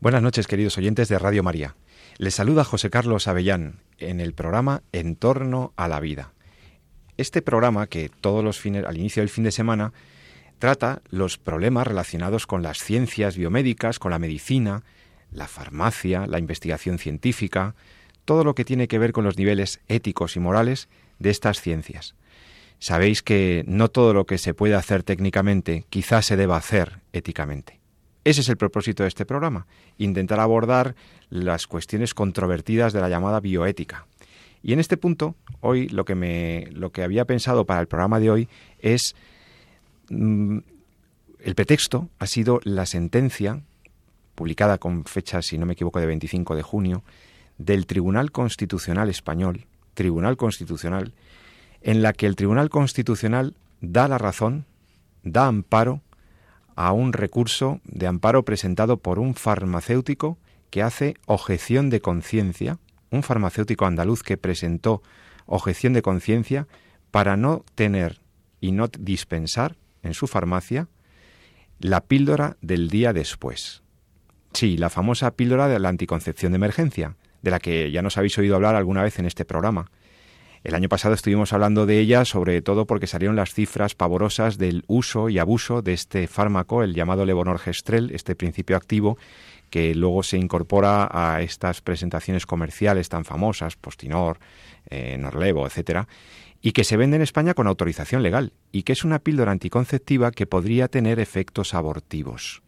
Buenas noches, queridos oyentes de Radio María. Les saluda José Carlos Avellán en el programa En torno a la vida. Este programa, que todos los fines, al inicio del fin de semana, trata los problemas relacionados con las ciencias biomédicas, con la medicina, la farmacia, la investigación científica, todo lo que tiene que ver con los niveles éticos y morales de estas ciencias. Sabéis que no todo lo que se puede hacer técnicamente quizás se deba hacer éticamente. Ese es el propósito de este programa, intentar abordar las cuestiones controvertidas de la llamada bioética. Y en este punto, hoy lo que me lo que había pensado para el programa de hoy es mm, el pretexto ha sido la sentencia publicada con fecha, si no me equivoco, de 25 de junio del Tribunal Constitucional español, Tribunal Constitucional, en la que el Tribunal Constitucional da la razón, da amparo a un recurso de amparo presentado por un farmacéutico que hace objeción de conciencia, un farmacéutico andaluz que presentó objeción de conciencia para no tener y no dispensar en su farmacia la píldora del día después. Sí, la famosa píldora de la anticoncepción de emergencia, de la que ya nos habéis oído hablar alguna vez en este programa. El año pasado estuvimos hablando de ella, sobre todo porque salieron las cifras pavorosas del uso y abuso de este fármaco, el llamado levonorgestrel, este principio activo, que luego se incorpora a estas presentaciones comerciales tan famosas, Postinor, eh, Norlevo, etcétera, y que se vende en España con autorización legal, y que es una píldora anticonceptiva que podría tener efectos abortivos.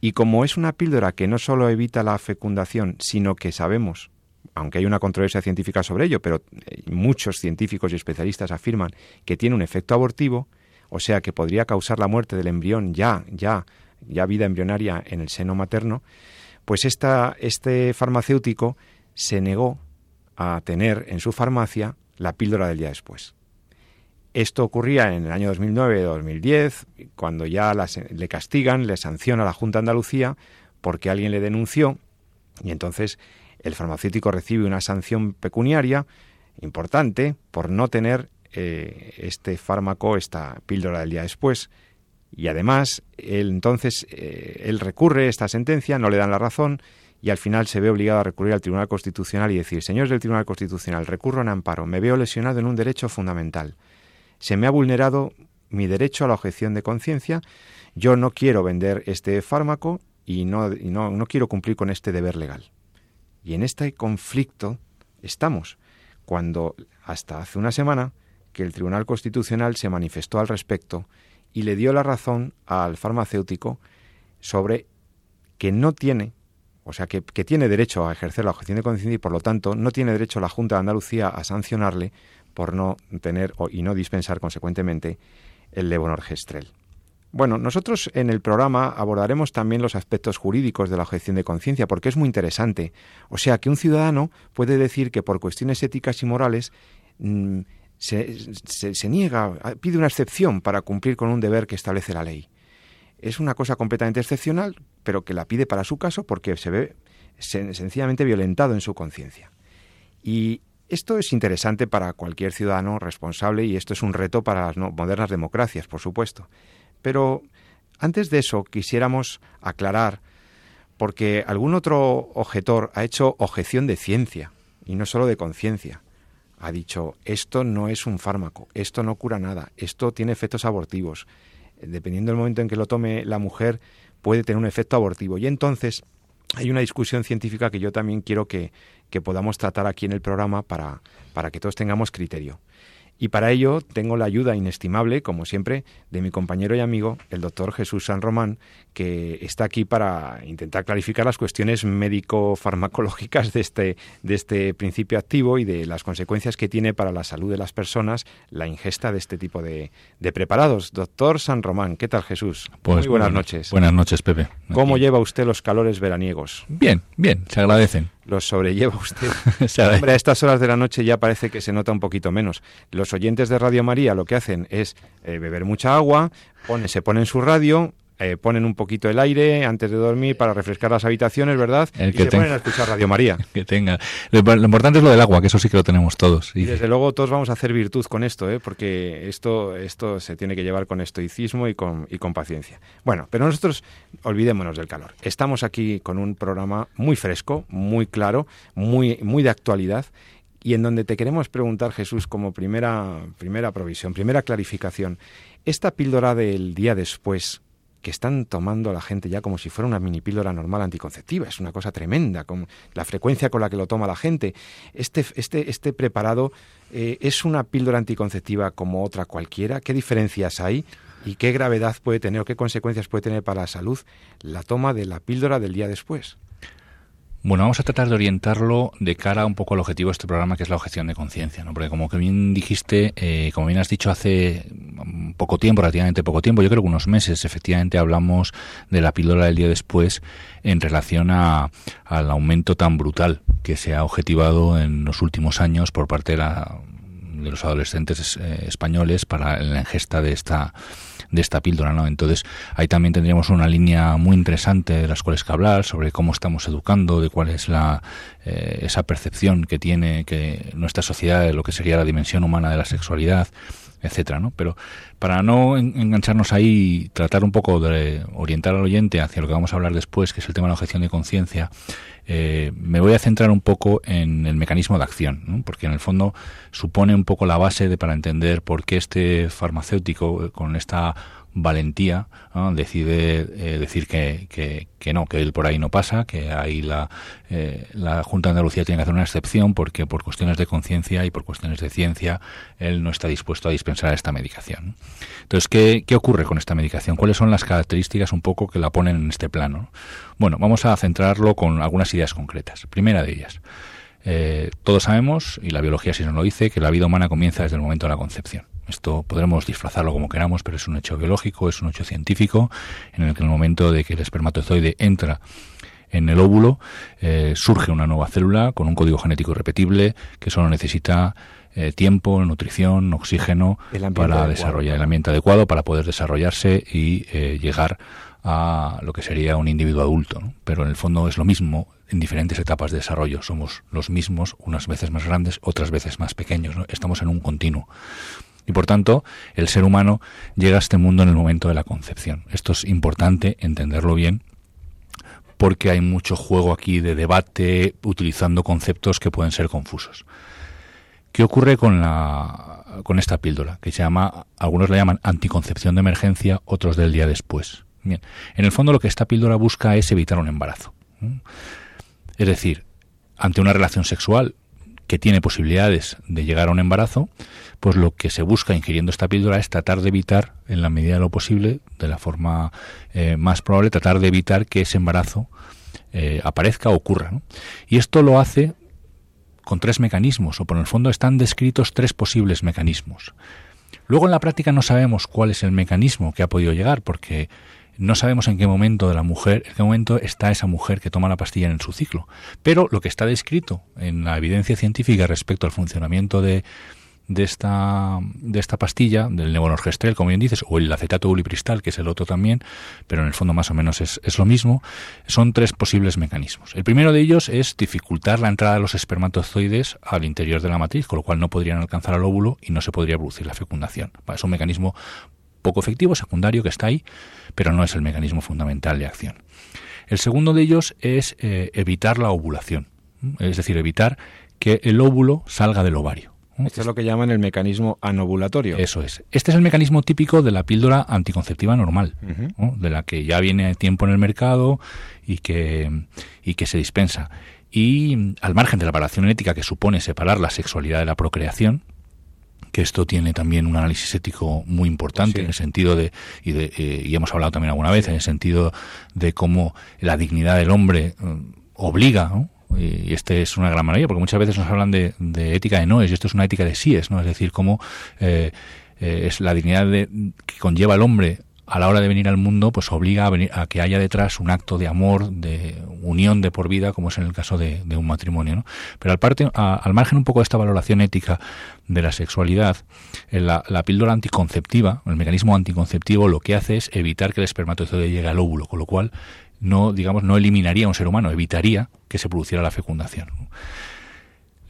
Y como es una píldora que no solo evita la fecundación, sino que sabemos aunque hay una controversia científica sobre ello, pero eh, muchos científicos y especialistas afirman que tiene un efecto abortivo, o sea que podría causar la muerte del embrión ya, ya, ya vida embrionaria en el seno materno, pues esta, este farmacéutico se negó a tener en su farmacia la píldora del día después. Esto ocurría en el año 2009-2010, cuando ya le castigan, le sanciona la Junta de Andalucía porque alguien le denunció y entonces el farmacéutico recibe una sanción pecuniaria importante por no tener eh, este fármaco, esta píldora del día después. Y además, él entonces, eh, él recurre esta sentencia, no le dan la razón y al final se ve obligado a recurrir al Tribunal Constitucional y decir, señores del Tribunal Constitucional, recurro en amparo, me veo lesionado en un derecho fundamental. Se me ha vulnerado mi derecho a la objeción de conciencia, yo no quiero vender este fármaco y y no, no quiero cumplir con este deber legal. Y en este conflicto estamos, cuando hasta hace una semana que el Tribunal Constitucional se manifestó al respecto y le dio la razón al farmacéutico sobre que no tiene, o sea, que, tiene derecho a ejercer la objeción de conciencia y por lo tanto no tiene derecho la Junta de Andalucía a sancionarle por no tener y no dispensar consecuentemente el levonorgestrel. Bueno, nosotros en el programa abordaremos también los aspectos jurídicos de la objeción de conciencia, porque es muy interesante. O sea, que un ciudadano puede decir que por cuestiones éticas y morales mm, se, niega, pide una excepción para cumplir con un deber que establece la ley. Es una cosa completamente excepcional, pero que la pide para su caso porque se ve sencillamente violentado en su conciencia. Y esto es interesante para cualquier ciudadano responsable y esto es un reto para las modernas democracias, por supuesto. Pero antes de eso quisiéramos aclarar, porque algún otro objetor ha hecho objeción de ciencia y no solo de conciencia. Ha dicho, esto no es un fármaco, esto no cura nada, esto tiene efectos abortivos. Dependiendo del momento en que lo tome la mujer, puede tener un efecto abortivo. Y entonces hay una discusión científica que yo también quiero que, que podamos tratar aquí en el programa para, para que todos tengamos criterio. Y para ello tengo la ayuda inestimable, como siempre, de mi compañero y amigo, el doctor Jesús San Román, que está aquí para intentar clarificar las cuestiones médico-farmacológicas de este, de este principio activo y de las consecuencias que tiene para la salud de las personas la ingesta de este tipo de, preparados. Doctor San Román, ¿qué tal Jesús? Pues Muy buenas noches. Buenas noches, Pepe. ¿Cómo lleva usted los calores veraniegos? Bien, bien, se agradecen los sobrelleva usted. Hombre, a estas horas de la noche ya parece que se nota un poquito menos. Los oyentes de Radio María lo que hacen es eh, beber mucha agua, pone, se ponen su radio, eh, ponen un poquito el aire antes de dormir para refrescar las habitaciones, ¿verdad? El que y se ponen a escuchar Radio María. Que tenga. Lo, importante es lo del agua, que eso sí que lo tenemos todos. Y, desde luego todos vamos a hacer virtud con esto, ¿eh? porque esto, esto se tiene que llevar con estoicismo y con, y con paciencia. Bueno, pero nosotros olvidémonos del calor. Estamos aquí con un programa muy fresco, muy claro, muy, muy de actualidad y en donde te queremos preguntar, Jesús, como primera, primera provisión, primera clarificación, esta píldora del día después, que están tomando a la gente ya como si fuera una mini píldora normal anticonceptiva. Es una cosa tremenda, con la frecuencia con la que lo toma la gente. Este, este, este preparado eh, es una píldora anticonceptiva como otra cualquiera. ¿Qué diferencias hay? ¿Y qué gravedad puede tener o qué consecuencias puede tener para la salud la toma de la píldora del día después? Bueno, vamos a tratar de orientarlo de cara un poco al objetivo de este programa, que es la objeción de conciencia, ¿no? Porque como que bien dijiste, eh, como bien has dicho hace poco tiempo, relativamente poco tiempo, yo creo que unos meses, efectivamente hablamos de la píldora del día después en relación a, al aumento tan brutal que se ha objetivado en los últimos años por parte de, la, de los adolescentes eh, españoles para la ingesta de esta de esta píldora, ¿no? Entonces, ahí también tendríamos una línea muy interesante de las cuales que hablar, sobre cómo estamos educando, de cuál es la, eh, esa percepción que tiene que nuestra sociedad de lo que sería la dimensión humana de la sexualidad, etcétera, ¿no? Pero para no engancharnos ahí, tratar un poco de orientar al oyente hacia lo que vamos a hablar después, que es el tema de la objeción de conciencia, eh, me voy a centrar un poco en el mecanismo de acción, porque en el fondo supone un poco la base de para entender por qué este farmacéutico eh, con esta valentía decide eh, decir que, que, no, que él por ahí no pasa, que ahí la, eh, la Junta de Andalucía tiene que hacer una excepción porque por cuestiones de conciencia y por cuestiones de ciencia él no está dispuesto a dispensar esta medicación. Entonces, ¿qué, ¿qué ocurre con esta medicación? ¿Cuáles son las características un poco que la ponen en este plano? Bueno, vamos a centrarlo con algunas ideas concretas. Primera de ellas. Eh, todos sabemos, y la biología sí nos lo dice, que la vida humana comienza desde el momento de la concepción. Esto podremos disfrazarlo como queramos, pero es un hecho biológico, es un hecho científico, en el que en el momento de que el espermatozoide entra en el óvulo, eh, surge una nueva célula con un código genético irrepetible que solo necesita eh, tiempo, nutrición, oxígeno para desarrollar el ambiente adecuado para poder desarrollarse y eh, llegar a lo que sería un individuo adulto. Pero en el fondo es lo mismo en diferentes etapas de desarrollo. Somos los mismos, unas veces más grandes, otras veces más pequeños. Estamos en un continuo. Y por tanto, el ser humano llega a este mundo en el momento de la concepción. Esto es importante entenderlo bien porque hay mucho juego aquí de debate utilizando conceptos que pueden ser confusos. ¿Qué ocurre con la con esta píldora que se llama algunos la llaman anticoncepción de emergencia, otros del día después? Bien, en el fondo lo que esta píldora busca es evitar un embarazo. Es decir, ante una relación sexual que tiene posibilidades de llegar a un embarazo, pues lo que se busca ingiriendo esta píldora es tratar de evitar, en la medida de lo posible, de la forma eh, más probable, tratar de evitar que ese embarazo eh, aparezca o ocurra. Y esto lo hace con tres mecanismos, o por el fondo están descritos tres posibles mecanismos. Luego en la práctica no sabemos cuál es el mecanismo que ha podido llegar, porque no sabemos en qué momento de la mujer, en qué momento está esa mujer que toma la pastilla en su ciclo. Pero lo que está descrito en la evidencia científica respecto al funcionamiento de, de esta, de esta pastilla, del levonorgestrel, como bien dices, o el acetato ulipristal, que es el otro también, pero en el fondo más o menos es, es, lo mismo, son tres posibles mecanismos. El primero de ellos es dificultar la entrada de los espermatozoides al interior de la matriz, con lo cual no podrían alcanzar al óvulo y no se podría producir la fecundación. Es un mecanismo poco efectivo, secundario, que está ahí, pero no es el mecanismo fundamental de acción. El segundo de ellos es eh, evitar la ovulación, es decir, evitar que el óvulo salga del ovario. Esto es lo que llaman el mecanismo anovulatorio. Eso es. Este es el mecanismo típico de la píldora anticonceptiva normal, de la que ya viene tiempo en el mercado y que, y que se dispensa. Y al margen de la variación ética que supone separar la sexualidad de la procreación, que esto tiene también un análisis ético muy importante en el sentido de y, de eh, y, hemos hablado también alguna vez en el sentido de cómo la dignidad del hombre eh, obliga ¿no? y este es una gran maravilla porque muchas veces nos hablan de, de, ética de noes y esto es una ética de síes no es decir cómo eh, es la dignidad de, que conlleva el hombre a la hora de venir al mundo, pues obliga a, venir, a que haya detrás un acto de amor, de unión de por vida, como es en el caso de, un matrimonio. ¿no? Pero al, margen un poco de esta valoración ética de la sexualidad, la, la, píldora anticonceptiva, el mecanismo anticonceptivo, lo que hace es evitar que el espermatozoide llegue al óvulo, con lo cual no, digamos, no eliminaría a un ser humano, evitaría que se produciera la fecundación.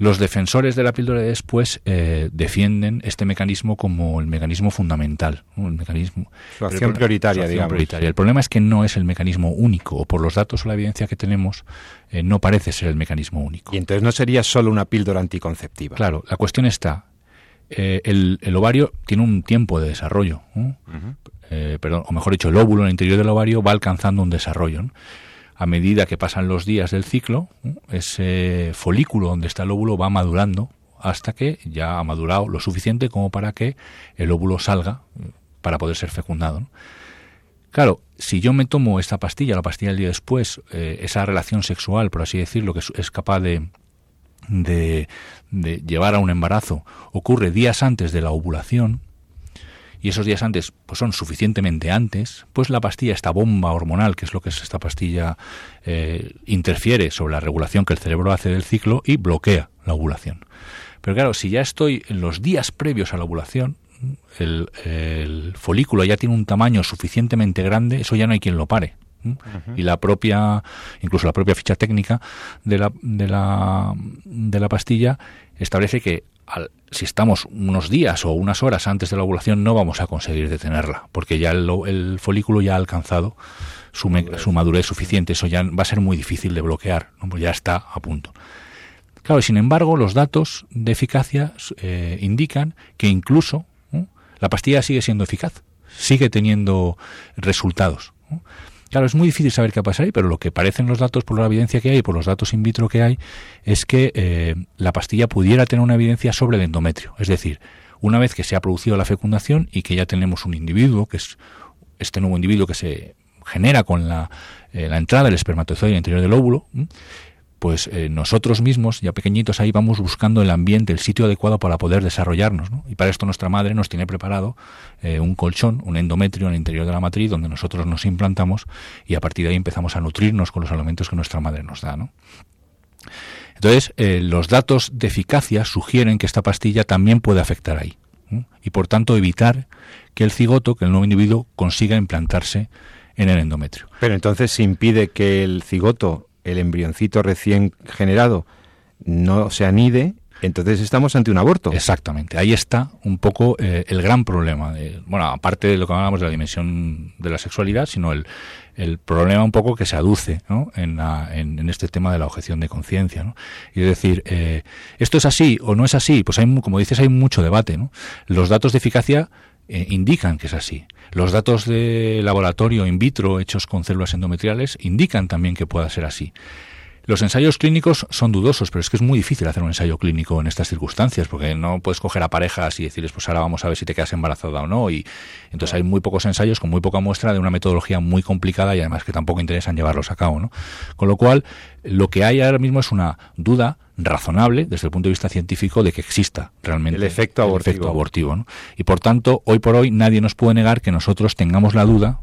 Los defensores de la píldora de después eh, defienden este mecanismo como el mecanismo fundamental, el mecanismo su acción prioritaria, digamos. Prioritaria. El problema es que no es el mecanismo único, o por los datos o la evidencia que tenemos, eh, no parece ser el mecanismo único. Y entonces no sería solo una píldora anticonceptiva. Claro, la cuestión está, eh, el, el, ovario tiene un tiempo de desarrollo, perdón, o mejor dicho, el óvulo en el interior del ovario va alcanzando un desarrollo. ¿no? A medida que pasan los días del ciclo, ese folículo donde está el óvulo va madurando hasta que ya ha madurado lo suficiente como para que el óvulo salga eh, para poder ser fecundado. Claro, si yo me tomo esta pastilla, la pastilla del día después, eh, esa relación sexual, por así decirlo, que es capaz de, de, llevar a un embarazo, ocurre días antes de la ovulación, y esos días antes pues son suficientemente antes, pues la pastilla, esta bomba hormonal, que es lo que es esta pastilla, eh, interfiere sobre la regulación que el cerebro hace del ciclo y bloquea la ovulación. Pero claro, si ya estoy en los días previos a la ovulación, el, el folículo ya tiene un tamaño suficientemente grande, eso ya no hay quien lo pare. y la propia incluso la propia ficha técnica de la de la de la pastilla establece que si estamos unos días o unas horas antes de la ovulación no vamos a conseguir detenerla, porque ya el, folículo ya ha alcanzado su, madurez. suficiente, eso ya va a ser muy difícil de bloquear, pues ya está a punto. Claro, sin embargo, los datos de eficacia eh, indican que incluso la pastilla sigue siendo eficaz, sigue teniendo resultados. Claro, es muy difícil saber qué pasa ahí, pero lo que parecen los datos por la evidencia que hay, por los datos in vitro que hay, es que eh, la pastilla pudiera tener una evidencia sobre el endometrio. Es decir, una vez que se ha producido la fecundación y que ya tenemos un individuo, que es este nuevo individuo que se genera con la, eh, la entrada del espermatozoide interior del óvulo, pues eh, nosotros mismos, ya pequeñitos ahí, vamos buscando el ambiente, el sitio adecuado para poder desarrollarnos. ¿no? Y para esto nuestra madre nos tiene preparado eh, un colchón, un endometrio en el interior de la matriz, donde nosotros nos implantamos y a partir de ahí empezamos a nutrirnos con los alimentos que nuestra madre nos da. ¿no? Entonces, eh, los datos de eficacia sugieren que esta pastilla también puede afectar ahí. Y por tanto, evitar que el cigoto, que el nuevo individuo, consiga implantarse en el endometrio. Pero entonces se impide que el cigoto el embrioncito recién generado no se anide, entonces estamos ante un aborto. Exactamente, ahí está un poco eh, el gran problema. bueno, aparte de lo que hablamos de la dimensión de la sexualidad, sino el, el problema un poco que se aduce ¿no? en, en, este tema de la objeción de conciencia. ¿no? Y es decir, eh, ¿esto es así o no es así? Pues hay, como dices, hay mucho debate. ¿no? Los datos de eficacia eh, indican que es así. Los datos de laboratorio in vitro hechos con células endometriales indican también que pueda ser así. Los ensayos clínicos son dudosos, pero es que es muy difícil hacer un ensayo clínico en estas circunstancias, porque no puedes coger a parejas y decirles, pues ahora vamos a ver si te quedas embarazada o no. Y entonces hay muy pocos ensayos con muy poca muestra de una metodología muy complicada y además que tampoco interesan llevarlos a cabo, ¿no? Con lo cual, lo que hay ahora mismo es una duda razonable desde el punto de vista científico de que exista realmente el efecto abortivo. Y por tanto, hoy por hoy nadie nos puede negar que nosotros tengamos la duda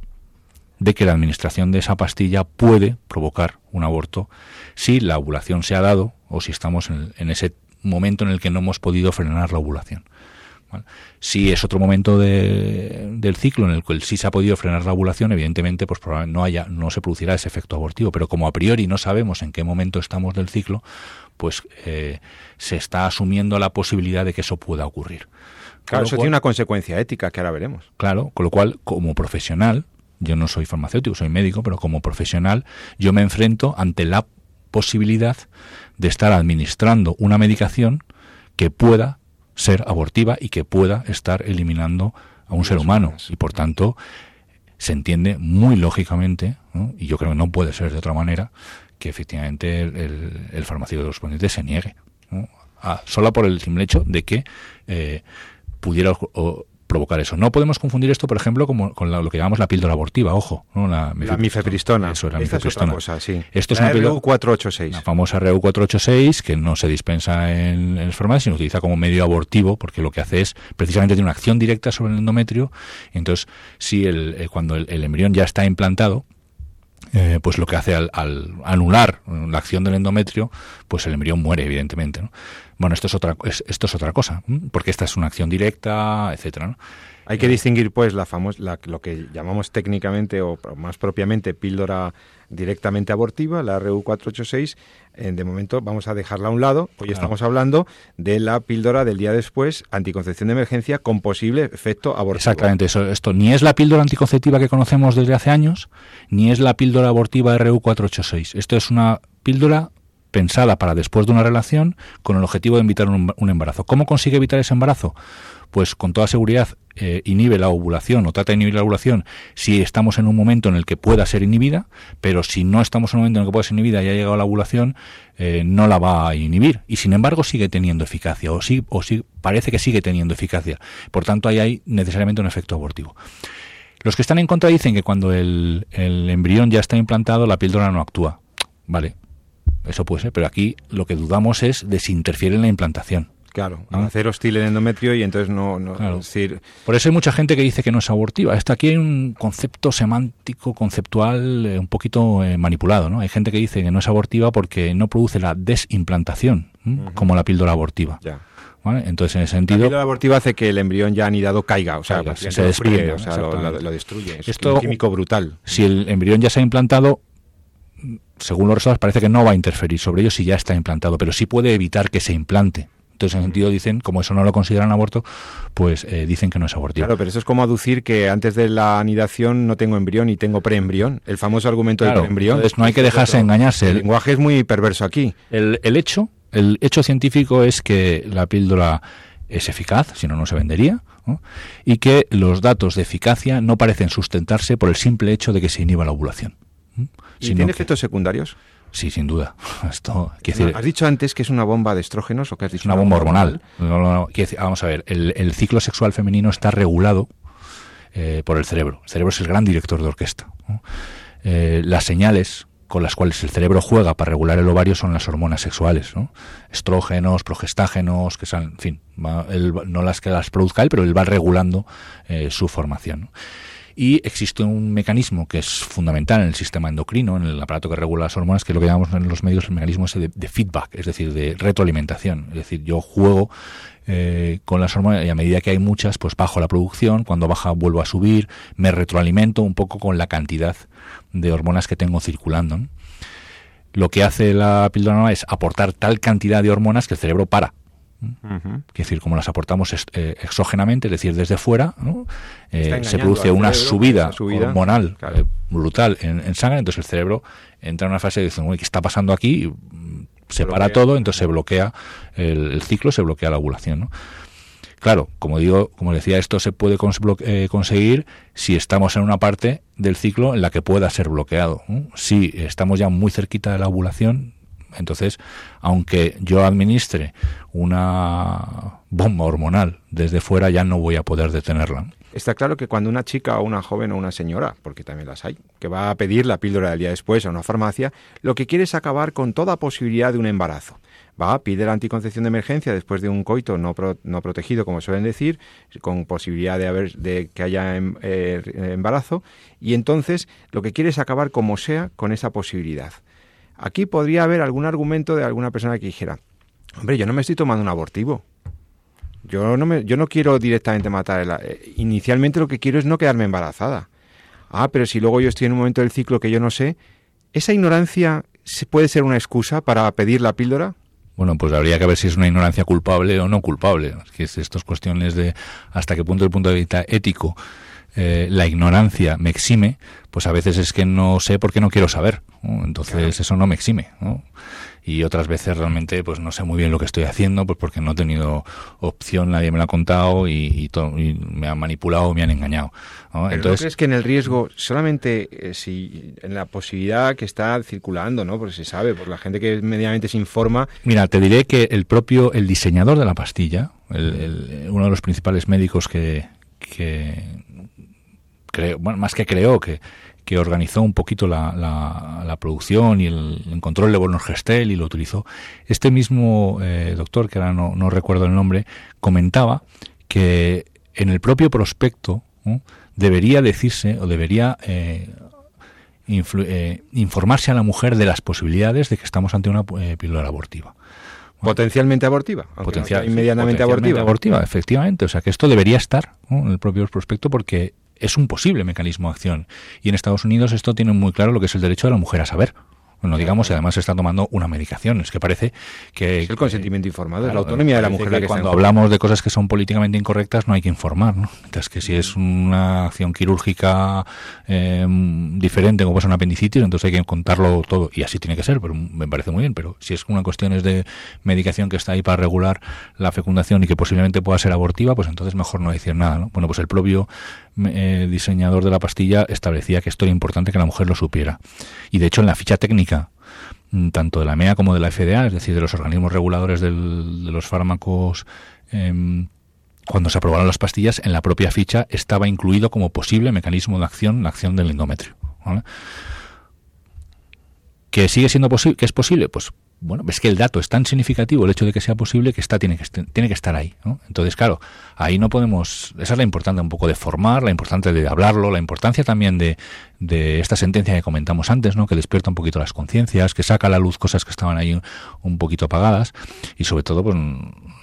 de que la administración de esa pastilla puede provocar un aborto si la ovulación se ha dado o si estamos en, ese momento en el que no hemos podido frenar la ovulación. Si es otro momento del ciclo en el que sí se ha podido frenar la ovulación, evidentemente pues probablemente no haya no se producirá ese efecto abortivo, pero como a priori no sabemos en qué momento estamos del ciclo, pues eh, se está asumiendo la posibilidad de que eso pueda ocurrir. Claro, eso tiene una consecuencia ética que ahora veremos. Claro, con lo cual, como profesional, yo no soy farmacéutico, soy médico, pero como profesional, yo me enfrento ante la posibilidad de estar administrando una medicación que pueda ser abortiva y que pueda estar eliminando a un ser humano. Y por tanto, se entiende muy lógicamente, y yo creo que no puede ser de otra manera, que efectivamente el, farmacéutico correspondiente se niegue, solo por el simple hecho de que eh, pudiera provocar eso. No podemos confundir esto, por ejemplo, como, con lo que llamamos la píldora abortiva, ojo. ¿no? La, mifepristona. Eso, la Esta Es otra cosa, sí. Esto la es una RU 486. La famosa RU 486, que no se dispensa en, en farmacias, sino utiliza como medio abortivo, porque lo que hace es, precisamente, tiene una acción directa sobre el endometrio. Entonces, si el, eh, cuando el embrión ya está implantado, eh, pues lo que hace al, anular la acción del endometrio, pues el embrión muere, evidentemente. Bueno, esto es otra, esto es otra cosa, porque esta es una acción directa, etcétera. Hay que distinguir, pues, la famosa, lo que llamamos técnicamente o más propiamente píldora directamente abortiva, la RU486. De momento vamos a dejarla a un lado. Hoy estamos hablando de la píldora del día después, anticoncepción de emergencia con posible efecto abortivo. Exactamente, eso, esto ni es la píldora anticonceptiva que conocemos desde hace años, ni es la píldora abortiva RU486. Esto es una píldora pensada para después de una relación con el objetivo de evitar un embarazo. ¿Cómo consigue evitar ese embarazo? pues con toda seguridad eh, inhibe la ovulación o trata de inhibir la ovulación si estamos en un momento en el que pueda ser inhibida, pero si no estamos en un momento en el que pueda ser inhibida y ha llegado la ovulación, eh, no la va a inhibir. Y sin embargo sigue teniendo eficacia, o sí, o sí parece que sigue teniendo eficacia. Por tanto, ahí hay necesariamente un efecto abortivo. Los que están en contra dicen que cuando el, el embrión ya está implantado, la píldora no actúa. Vale, eso puede ser, pero aquí lo que dudamos es de si interfiere en la implantación. Claro, hacer hostil el endometrio y entonces no... no decir... Por eso hay mucha gente que dice que no es abortiva. Esto aquí hay un concepto semántico, conceptual, eh, un poquito eh, manipulado. ¿no? Hay gente que dice que no es abortiva porque no produce la desimplantación, como la píldora abortiva. Ya. Entonces, en ese sentido... La píldora abortiva hace que el embrión ya anidado caiga, o sea, se, desprende, o sea, lo, destruye. Es un químico brutal. Si el embrión ya se ha implantado, según los resultados, parece que no va a interferir sobre ello si ya está implantado, pero sí puede evitar que se implante. Entonces, en ese sentido, dicen, como eso no lo consideran aborto, pues eh, dicen que no es abortivo. Claro, pero eso es como aducir que antes de la anidación no tengo embrión y tengo preembrión. El famoso argumento del preembrión. Entonces, no hay que dejarse engañarse. El, lenguaje es muy perverso aquí. El, hecho, el hecho científico es que la píldora es eficaz, si no, no se vendería, y que los datos de eficacia no parecen sustentarse por el simple hecho de que se inhiba la ovulación. ¿Y tiene efectos secundarios? Sí, sin duda. Esto, ¿Has dicho antes que es una bomba de estrógenos o que has dicho una, bomba hormonal? vamos a ver, el, ciclo sexual femenino está regulado eh, por el cerebro. El cerebro es el gran director de orquesta. Eh, las señales con las cuales el cerebro juega para regular el ovario son las hormonas sexuales, estrógenos, progestágenos, que son, en fin, no las que las produzca él, pero él va regulando eh, su formación y existe un mecanismo que es fundamental en el sistema endocrino, en el aparato que regula las hormonas, que es lo que llamamos en los medios el mecanismo ese de, feedback, es decir, de retroalimentación. Es decir, yo juego eh, con las hormonas y a medida que hay muchas, pues bajo la producción, cuando baja vuelvo a subir, me retroalimento un poco con la cantidad de hormonas que tengo circulando. Lo que hace la píldora es aportar tal cantidad de hormonas que el cerebro para es decir, como las aportamos eh, exógenamente, es decir, desde fuera, eh, se produce una subida, hormonal eh, brutal en, sangre, entonces el cerebro entra en una fase de decir, ¿qué está pasando aquí? Se para todo, entonces se bloquea el, ciclo, se bloquea la ovulación. Claro, como digo, como decía, esto se puede conseguir si estamos en una parte del ciclo en la que pueda ser bloqueado. Si estamos ya muy cerquita de la ovulación, entonces, aunque yo administre una bomba hormonal desde fuera, ya no voy a poder detenerla. Está claro que cuando una chica o una joven o una señora, porque también las hay, que va a pedir la píldora del día después a una farmacia, lo que quiere es acabar con toda posibilidad de un embarazo. Va, pide la anticoncepción de emergencia después de un coito no, no protegido, como suelen decir, con posibilidad de, haber, de que haya em, eh, embarazo, y entonces lo que quiere es acabar como sea con esa posibilidad. Aquí podría haber algún argumento de alguna persona que dijera, hombre, yo no me estoy tomando un abortivo. Yo no, me, yo no quiero directamente matar. Eh, inicialmente lo que quiero es no quedarme embarazada. Ah, pero si luego yo estoy en un momento del ciclo que yo no sé, ¿esa ignorancia puede ser una excusa para pedir la píldora? Bueno, pues habría que ver si es una ignorancia culpable o no culpable. Es que estas cuestiones de hasta qué punto el punto de vista ético eh, la ignorancia me exime, pues a veces es que no sé porque no quiero saber. Entonces eso no me exime. Y otras veces realmente pues no sé muy bien lo que estoy haciendo, pues porque no he tenido opción, nadie me lo ha contado y, me han manipulado, me han engañado. Entonces, ¿no que en el riesgo, solamente eh, si en la posibilidad que está circulando, ¿no? Porque se sabe, por la gente que medianamente se informa. Mira, te diré que el propio, el diseñador de la pastilla, uno de los principales médicos que, que bueno, más que creó, que, que organizó un poquito la, la, producción y el, encontró el Leborno Gestel y lo utilizó. Este mismo eh, doctor, que ahora no, no, recuerdo el nombre, comentaba que en el propio prospecto debería decirse o debería eh, eh, informarse a la mujer de las posibilidades de que estamos ante una píldora abortiva. Potencialmente abortiva. Potencial, inmediatamente abortiva. abortiva. Efectivamente. O sea que esto debería estar en el propio prospecto porque es un posible mecanismo de acción. Y en Estados Unidos esto tiene muy claro lo que es el derecho de la mujer a saber no digamos, y además se está tomando una medicación. Es que parece que... Es el consentimiento informado, es la autonomía de la mujer. Que, cuando hablamos de cosas que son políticamente incorrectas no hay que informar, ¿no? Entonces que si es una acción quirúrgica em, diferente, como es una apendicitis, entonces hay que contarlo todo. Y así tiene que ser, pero me parece muy bien. Pero si es una cuestión de medicación que está ahí para regular la fecundación y que posiblemente pueda ser abortiva, pues entonces mejor no decir nada, ¿no? Bueno, pues el propio eh, diseñador de la pastilla establecía que esto era importante que la mujer lo supiera. Y de hecho en la ficha técnica mm, tanto de la MEA como de la FDA, es decir, de los organismos reguladores de los fármacos, em, cuando se aprobaron las pastillas, en la propia ficha estaba incluido como posible mecanismo de acción la acción del endometrio. ¿Que sigue siendo posible? ¿Que es posible? Pues bueno, es que el dato es tan significativo, el hecho de que sea posible, que está tiene que, tiene que estar ahí. Entonces, claro, ahí no podemos. Esa es la importancia un poco de formar, la importancia de hablarlo, la importancia también de, de esta sentencia que comentamos antes, ¿no? que despierta un poquito las conciencias, que saca a la luz cosas que estaban ahí un poquito apagadas y sobre todo pues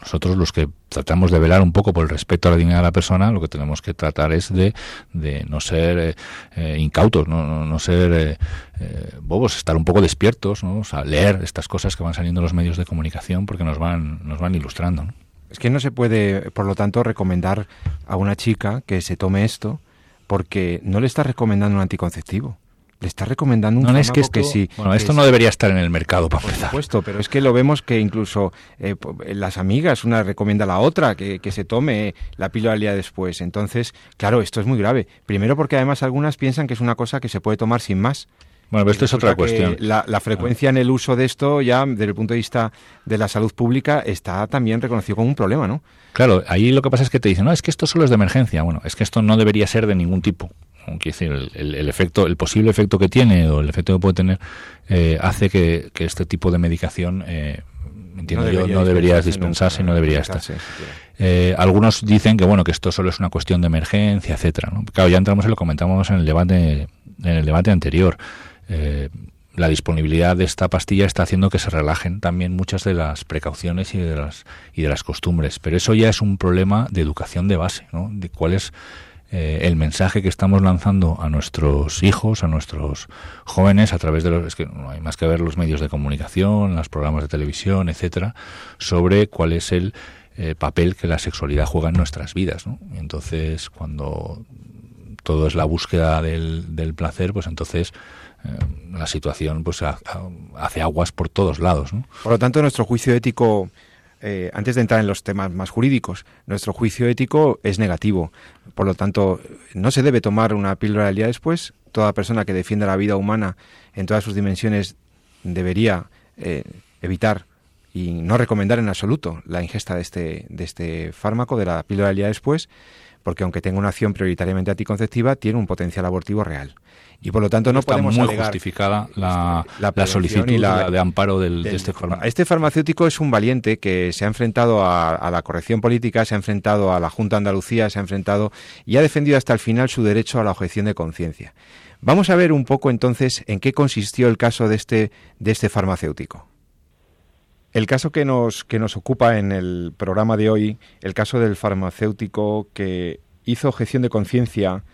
nosotros los que tratamos de velar un poco por el respeto a la dignidad de la persona, lo que tenemos que tratar es de, de no ser eh, eh, incautos, no, no, ser eh, bobos, estar un poco despiertos, ¿no? o sea, leer estas cosas que van saliendo en los medios de comunicación porque nos van, nos van ilustrando. Es que no se puede, por lo tanto, recomendar a una chica que se tome esto porque no le está recomendando un anticonceptivo. Le está recomendando un no, es que, esto, sí. Bueno, esto no debería estar en el mercado, para Por supuesto, pero es que lo vemos que incluso eh, las amigas, una recomienda a la otra que, se tome la píldora al día después. Entonces, claro, esto es muy grave. Primero porque además algunas piensan que es una cosa que se puede tomar sin más. Bueno, pero esto es otra cuestión. La, frecuencia en el uso de esto, ya desde el punto de vista de la salud pública, está también reconocido como un problema, ¿no? Claro, ahí lo que pasa es que te dicen, no, es que esto solo es de emergencia. Bueno, es que esto no debería ser de ningún tipo. Quiero decir, el, efecto, el posible efecto que tiene o el efecto que puede tener eh, hace que, este tipo de medicación, eh, entiendo no yo, no debería dispensarse y no debería estar. Eh, algunos dicen que bueno que esto solo es una cuestión de emergencia, etcétera. ¿no? Claro, ya entramos y lo comentamos en el debate en el debate anterior. Eh, la disponibilidad de esta pastilla está haciendo que se relajen también muchas de las precauciones y de las y de las costumbres pero eso ya es un problema de educación de base ¿no? de cuál es eh, el mensaje que estamos lanzando a nuestros hijos a nuestros jóvenes a través de los que no hay más que ver los medios de comunicación los programas de televisión etcétera sobre cuál es el eh, papel que la sexualidad juega en nuestras vidas ¿no? entonces cuando todo es la búsqueda del, del placer pues entonces eh, la situación pues hace aguas por todos lados. Por lo tanto, nuestro juicio ético, eh, antes de entrar en los temas más jurídicos, nuestro juicio ético es negativo. Por lo tanto, no se debe tomar una píldora del día después. Toda persona que defienda la vida humana en todas sus dimensiones debería eh, evitar y no recomendar en absoluto la ingesta de este, de este fármaco, de la píldora del día después, porque aunque tenga una acción prioritariamente anticonceptiva, tiene un potencial abortivo real y por lo tanto no está podemos muy justificada la, la, solicitud y la, de amparo del, de este farmacéutico. Este farmacéutico es un valiente que se ha enfrentado a, la corrección política, se ha enfrentado a la Junta de Andalucía, se ha enfrentado y ha defendido hasta el final su derecho a la objeción de conciencia. Vamos a ver un poco entonces en qué consistió el caso de este, de este farmacéutico. El caso que nos, que nos ocupa en el programa de hoy, el caso del farmacéutico que hizo objeción de conciencia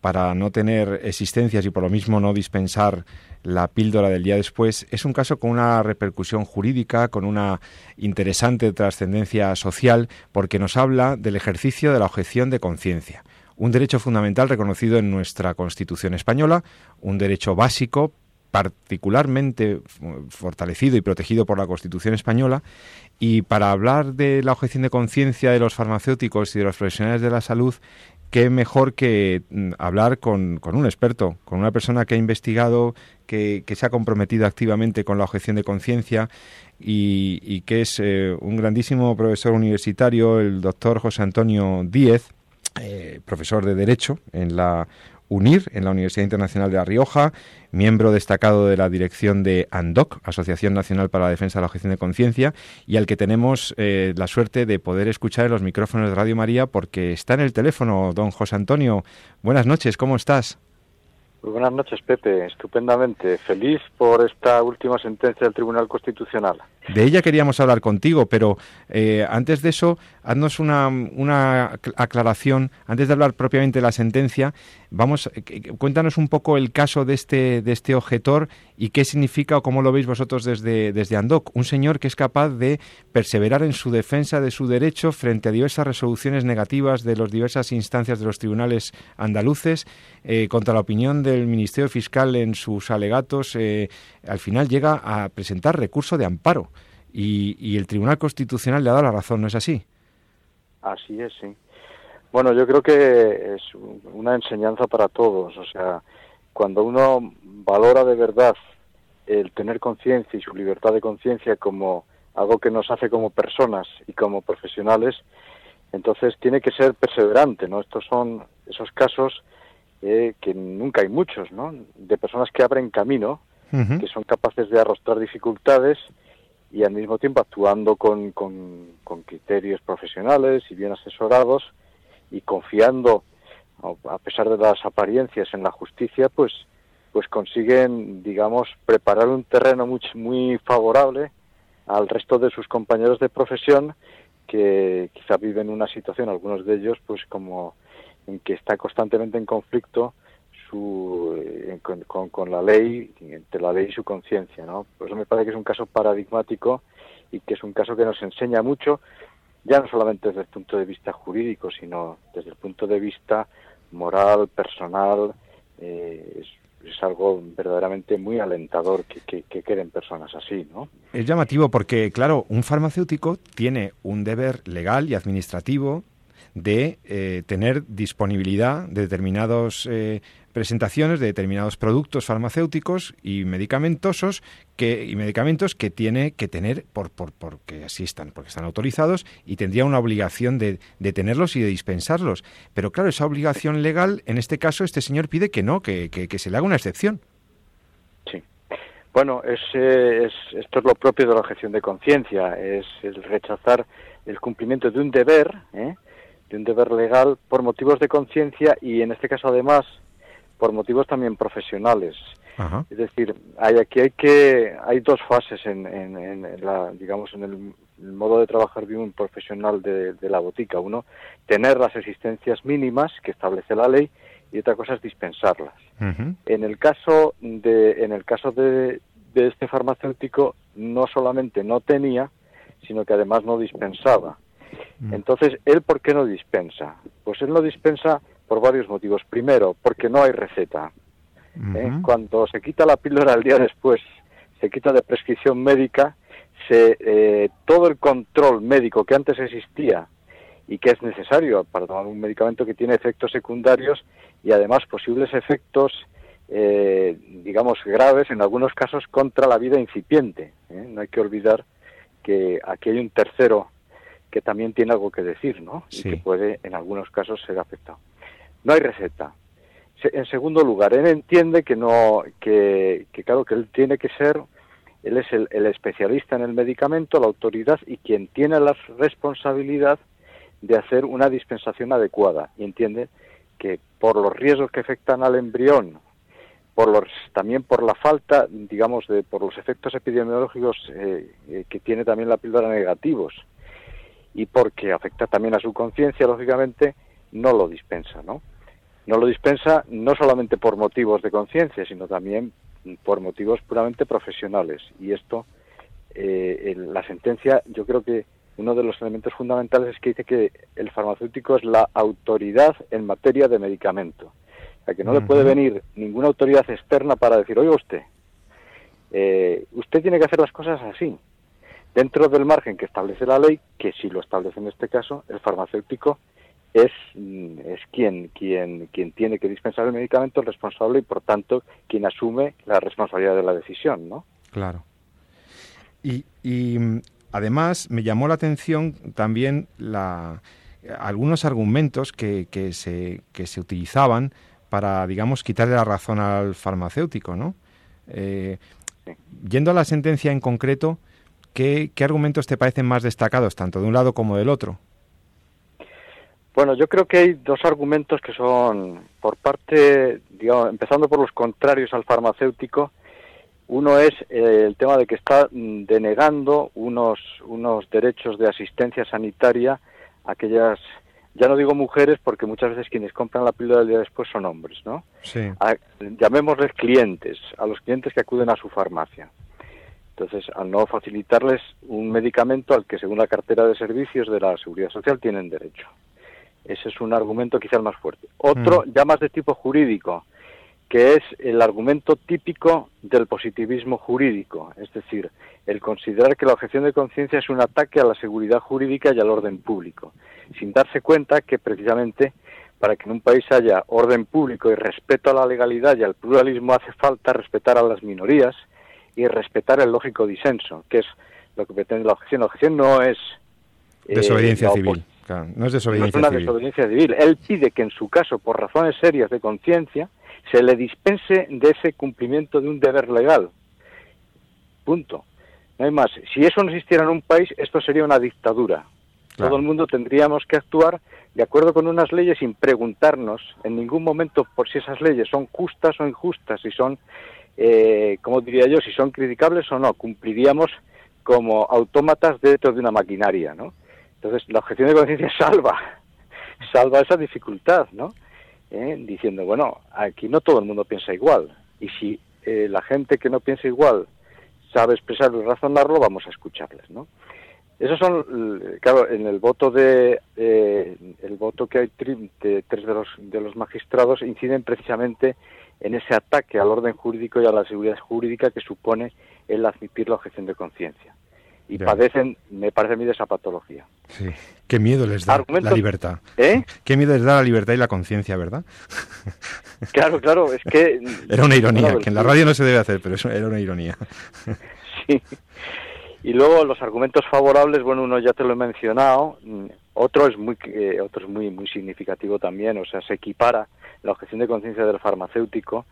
para no tener existencias y por lo mismo no dispensar la píldora del día después, es un caso con una repercusión jurídica, con una interesante trascendencia social, porque nos habla del ejercicio de la objeción de conciencia, un derecho fundamental reconocido en nuestra Constitución española, un derecho básico particularmente fortalecido y protegido por la Constitución española. Y para hablar de la objeción de conciencia de los farmacéuticos y de los profesionales de la salud, qué mejor que mm, hablar con, con, un experto, con una persona que ha investigado, que, que se ha comprometido activamente con la objeción de conciencia y, y, que es eh, un grandísimo profesor universitario, el doctor José Antonio Díez, eh, profesor de Derecho en la UNIR, en la Universidad Internacional de La Rioja, miembro destacado de la dirección de ANDOC, Asociación Nacional para la Defensa de la Objeción de Conciencia, y al que tenemos eh, la suerte de poder escuchar en los micrófonos de Radio María porque está en el teléfono, don José Antonio. Buenas noches, ¿cómo estás? Muy buenas noches, Pepe. Estupendamente. Feliz por esta última sentencia del Tribunal Constitucional. De ella queríamos hablar contigo, pero eh, antes de eso, haznos una, una, aclaración. Antes de hablar propiamente de la sentencia, vamos, eh, cuéntanos un poco el caso de este, de este objetor y qué significa o cómo lo veis vosotros desde, desde ANDOC. Un señor que es capaz de perseverar en su defensa de su derecho frente a diversas resoluciones negativas de las diversas instancias de los tribunales andaluces eh, contra la opinión del Ministerio Fiscal en sus alegatos. al final llega a presentar recurso de amparo y, el Tribunal Constitucional le ha dado la razón, ¿no es así? Así es, sí. Bueno, yo creo que es una enseñanza para todos. O sea, cuando uno valora de verdad el tener conciencia y su libertad de conciencia como algo que nos hace como personas y como profesionales, entonces tiene que ser perseverante, ¿no? Estos son esos casos eh, que nunca hay muchos, ¿no? De personas que abren camino, que son capaces de arrostrar dificultades y al mismo tiempo actuando con, con, criterios profesionales y bien asesorados y confiando, a pesar de las apariencias en la justicia, pues, pues consiguen, digamos, preparar un terreno muy, muy favorable al resto de sus compañeros de profesión que quizá viven una situación, algunos de ellos, pues como en que está constantemente en conflicto su, eh, con, la ley, entre la ley y su conciencia. ¿no? Por eso me parece que es un caso paradigmático y que es un caso que nos enseña mucho, ya no solamente desde el punto de vista jurídico, sino desde el punto de vista moral, personal. Eh, es, algo verdaderamente muy alentador que, que, que, queden personas así, ¿no? Es llamativo porque, claro, un farmacéutico tiene un deber legal y administrativo de eh, tener disponibilidad de determinados eh, presentaciones de determinados productos farmacéuticos y medicamentosos que, y medicamentos que tiene que tener por, por, porque están, porque están autorizados y tendría una obligación de, de, tenerlos y de dispensarlos. Pero claro, esa obligación legal, en este caso, este señor pide que no, que, que, se le haga una excepción. Sí. Bueno, es, es, esto es lo propio de la objeción de conciencia, es el rechazar el cumplimiento de un deber, ¿eh? De un deber legal por motivos de conciencia y en este caso además por motivos también profesionales. Es decir, hay aquí hay que hay dos fases en, en, la digamos en el, modo de trabajar de un profesional de, la botica. Uno, tener las existencias mínimas que establece la ley y otra cosa es dispensarlas. En el caso de en el caso de, de este farmacéutico no solamente no tenía, sino que además no dispensaba. Mm. Entonces, ¿él por qué no dispensa? Pues él no dispensa por varios motivos. Primero, porque no hay receta. ¿eh? Cuando se quita la píldora al día después, se quita de prescripción médica, se, eh, todo el control médico que antes existía y que es necesario para tomar un medicamento que tiene efectos secundarios y además posibles efectos, eh, digamos, graves en algunos casos contra la vida incipiente. No hay que olvidar que aquí hay un tercero que también tiene algo que decir, ¿no? Y que puede en algunos casos ser afectado no hay receta. En segundo lugar, él entiende que no, que, claro, que él tiene que ser, él es el, especialista en el medicamento, la autoridad y quien tiene la responsabilidad de hacer una dispensación adecuada. Y entiende que por los riesgos que afectan al embrión, por los, también por la falta, digamos, de, por los efectos epidemiológicos eh, eh, que tiene también la píldora negativos y porque afecta también a su conciencia, lógicamente, no lo dispensa, ¿no? no lo dispensa no solamente por motivos de conciencia, sino también por motivos puramente profesionales. Y esto, eh, la sentencia, yo creo que uno de los elementos fundamentales es que dice que el farmacéutico es la autoridad en materia de medicamento. O sea, que no le puede venir ninguna autoridad externa para decir, oiga usted, eh, usted tiene que hacer las cosas así, dentro del margen que establece la ley, que si lo establece en este caso, el farmacéutico es, mm, es quien, quien, quien tiene que dispensar el medicamento, el responsable y por tanto quien asume la responsabilidad de la decisión, ¿no? Claro. Y, y mm, además me llamó la atención también la, algunos argumentos que, que, se, que se utilizaban para, digamos, quitarle la razón al farmacéutico, ¿no? Eh, yendo a la sentencia en concreto, ¿qué, ¿qué argumentos te parecen más destacados, tanto de un lado como del otro? Bueno, yo creo que hay dos argumentos que son, por parte, digamos, empezando por los contrarios al farmacéutico, uno es eh, el tema de que está mm, denegando unos, unos derechos de asistencia sanitaria a aquellas, ya no digo mujeres, porque muchas veces quienes compran la píldora del día después son hombres, ¿no? Sí. llamémosles clientes, a los clientes que acuden a su farmacia. Entonces, al no facilitarles un medicamento al que, según la cartera de servicios de la Seguridad Social, tienen derecho. Ese es un argumento quizá el más fuerte. Otro, mm. ya más de tipo jurídico, que es el argumento típico del positivismo jurídico, es decir, el considerar que la objeción de conciencia es un ataque a la seguridad jurídica y al orden público, sin darse cuenta que precisamente para que en un país haya orden público y respeto a la legalidad y al pluralismo hace falta respetar a las minorías y respetar el lógico disenso, que es lo que pretende la objeción. La objeción no es... Eh, Desobediencia civil no es desobediencia no es una desobediencia civil. Él pide que en su caso, por razones serias de conciencia, se le dispense de ese cumplimiento de un deber legal. Punto. No hay más. Si eso no existiera en un país, esto sería una dictadura. Todo el mundo tendríamos que actuar de acuerdo con unas leyes sin preguntarnos en ningún momento por si esas leyes son justas o injustas, si son, eh, como diría yo, si son criticables o no. Cumpliríamos como autómatas dentro de una maquinaria, ¿no? Entonces, la objeción de conciencia salva, salva esa dificultad, ¿no? ¿Eh? Diciendo, bueno, aquí no todo el mundo piensa igual. Y si eh, la gente que no piensa igual sabe expresarlo y razonarlo, vamos a escucharles, ¿no? Esos son, claro, en el voto de eh, el voto que hay de tres de los de los magistrados inciden precisamente en ese ataque al orden jurídico y a la seguridad jurídica que supone el admitir la objeción de conciencia y padecen, me parece a mí, de esa patología. Sí. Qué miedo les da la libertad. ¿Eh? Qué miedo les da la libertad y la conciencia, ¿verdad? Claro, claro, es que... Era una ironía, que en la radio no se debe hacer, pero eso era una ironía. Sí. Y luego los argumentos favorables, bueno, uno ya te lo he mencionado, otro es muy eh, otro es muy muy significativo también, o sea, se equipara la objeción de conciencia del farmacéutico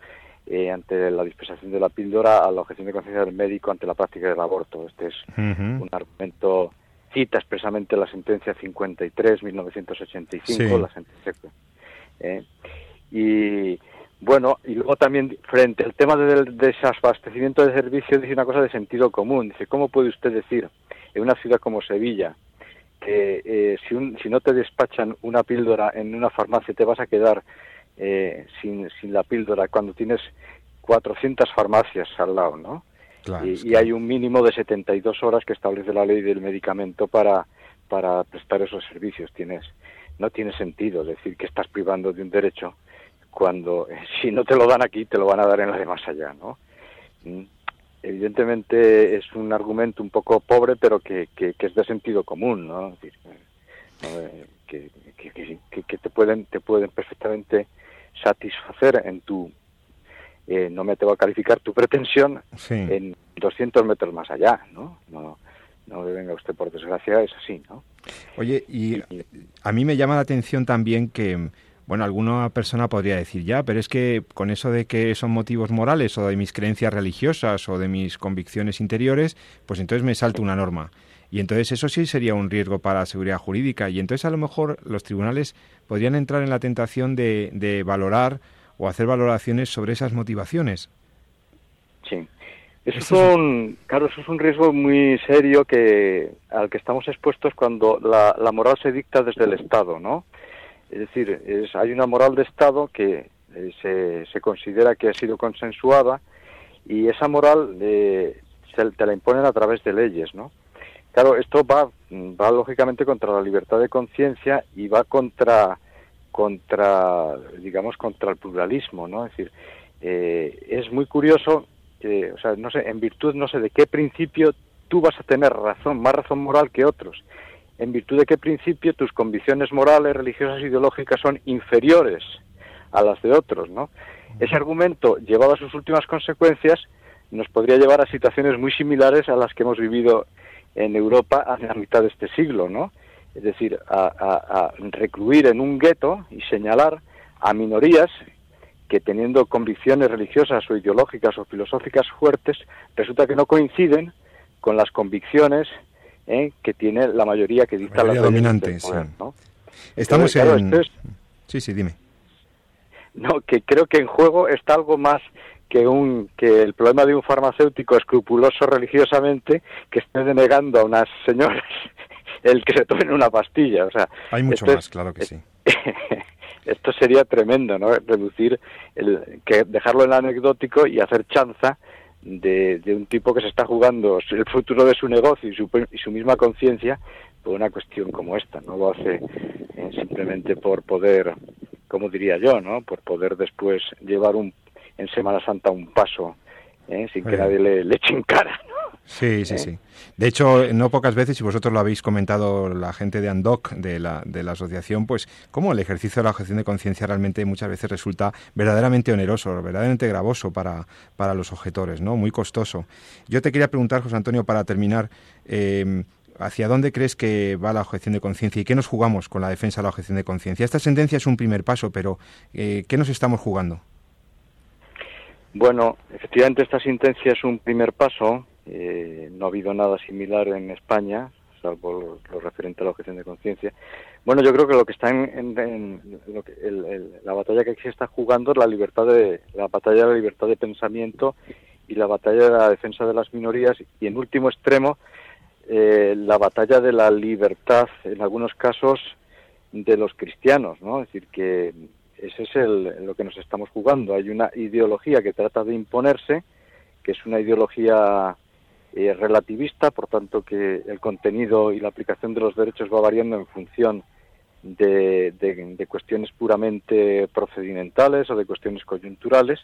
eh, ante la dispensación de la píldora a la objeción de conciencia del médico ante la práctica del aborto. Este es un argumento, cita expresamente la sentencia 53-1985, la sentencia. Eh, y bueno, y luego también frente al tema del desabastecimiento de servicios dice una cosa de sentido común. Dice, ¿cómo puede usted decir en una ciudad como Sevilla que eh, si, un, si no te despachan una píldora en una farmacia te vas a quedar eh, sin, sin la píldora cuando tienes 400 farmacias al lado, ¿no? y, hay un mínimo de 72 horas que establece la ley del medicamento para, para prestar esos servicios. Tienes, no tiene sentido decir que estás privando de un derecho cuando eh, si no te lo dan aquí te lo van a dar en la de más allá, ¿no? Mm, evidentemente es un argumento un poco pobre, pero que, que, es de sentido común, ¿no? Es decir, eh, que, que, te pueden te pueden perfectamente satisfacer en tu, eh, no me atrevo a calificar tu pretensión en 200 metros más allá, ¿no? No, no venga usted por desgracia, es así, ¿no? Oye, y a mí me llama la atención también que, bueno, alguna persona podría decir, ya, pero es que con eso de que son motivos morales o de mis creencias religiosas o de mis convicciones interiores, pues entonces me salta una norma. Y entonces eso sí sería un riesgo para la seguridad jurídica. Y entonces a lo mejor los tribunales podrían entrar en la tentación de, valorar o hacer valoraciones sobre esas motivaciones. Sí. Eso es un, claro, eso es un riesgo muy serio que al que estamos expuestos cuando la, la moral se dicta desde el Estado, ¿no? Es decir, es, hay una moral de Estado que eh, se, se, considera que ha sido consensuada y esa moral eh, se te la imponen a través de leyes, ¿no? Claro, esto va, va lógicamente contra la libertad de conciencia y va contra, contra, digamos, contra el pluralismo, ¿no? Es decir, eh, es muy curioso que, o sea, no sé, en virtud, no sé de qué principio tú vas a tener razón, más razón moral que otros. en virtud de qué principio tus convicciones morales, religiosas ideológicas son inferiores a las de otros, ¿no? Ese argumento, llevado a sus últimas consecuencias, nos podría llevar a situaciones muy similares a las que hemos vivido en Europa hace la mitad de este siglo, ¿no? Es decir, a, a recluir en un gueto y señalar a minorías que teniendo convicciones religiosas o ideológicas o filosóficas fuertes, resulta que no coinciden con las convicciones ¿eh? que tiene la mayoría que dicta la dominante. Estamos en... Sí, sí, dime. No, que creo que en juego está algo más que un que el problema de un farmacéutico escrupuloso religiosamente que esté denegando a unas señoras el que se tomen una pastilla, o sea, hay mucho más, claro que sí. esto sería tremendo, ¿no? Reducir el que dejarlo en anecdótico y hacer chanza de, un tipo que se está jugando el futuro de su negocio y su, y su misma conciencia por una cuestión como esta. No lo hace eh, simplemente por poder, como diría yo, ¿no? Por poder después llevar un en Semana Santa un paso ¿eh? sin que nadie le, le, eche en cara. Sí, sí, sí. De hecho, no pocas veces, y vosotros lo habéis comentado la gente de ANDOC, de la, de la asociación, pues cómo el ejercicio de la objeción de conciencia realmente muchas veces resulta verdaderamente oneroso, verdaderamente gravoso para, para los objetores, ¿no? Muy costoso. Yo te quería preguntar, José Antonio, para terminar, eh, ¿hacia dónde crees que va la objeción de conciencia y qué nos jugamos con la defensa de la objeción de conciencia? Esta sentencia es un primer paso, pero eh, ¿qué nos estamos jugando? Bueno, efectivamente esta sentencia es un primer paso. Eh, no ha habido nada similar en España, salvo lo, referente a la objeción de conciencia. Bueno, yo creo que lo que está en, la batalla que aquí se está jugando es la libertad de la batalla de la libertad de pensamiento y la batalla de la defensa de las minorías y en último extremo eh, la batalla de la libertad en algunos casos de los cristianos, ¿no? Es decir que ese es el, lo que nos estamos jugando. Hay una ideología que trata de imponerse, que es una ideología eh, relativista, por tanto que el contenido y la aplicación de los derechos va variando en función de, de, cuestiones puramente procedimentales o de cuestiones coyunturales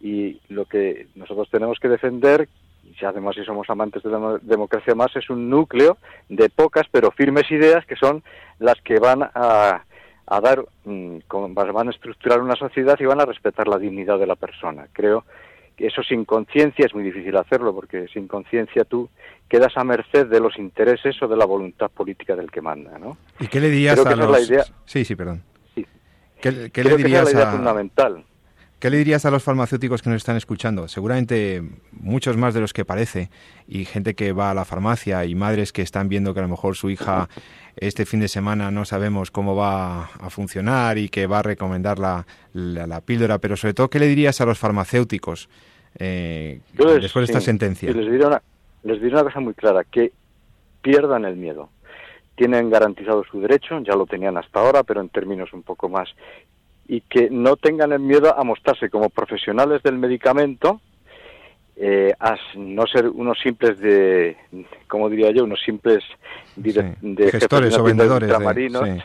y lo que nosotros tenemos que defender y además si somos amantes de la democracia más es un núcleo de pocas pero firmes ideas que son las que van a a dar, mm, van a estructurar una sociedad y van a respetar la dignidad de la persona. Creo que eso sin conciencia es muy difícil hacerlo, porque sin conciencia tú quedas a merced de los intereses o de la voluntad política del que manda, ¿no? ¿Y qué le dirías a los... Sí, sí, perdón. ¿Qué, le dirías es la idea fundamental. ¿Qué le dirías a los farmacéuticos que nos están escuchando? Seguramente muchos más de los que parece, y gente que va a la farmacia y madres que están viendo que a lo mejor su hija este fin de semana no sabemos cómo va a funcionar y que va a recomendar la, la, píldora, pero sobre todo, ¿qué le dirías a los farmacéuticos eh, después de esta sentencia? Les diría, una, les diría una cosa muy clara, que pierdan el miedo tienen garantizado su derecho, ya lo tenían hasta ahora, pero en términos un poco más y que no tengan el miedo a mostrarse como profesionales del medicamento, eh, a no ser unos simples de, como diría yo, unos simples de gestores o vendedores, de,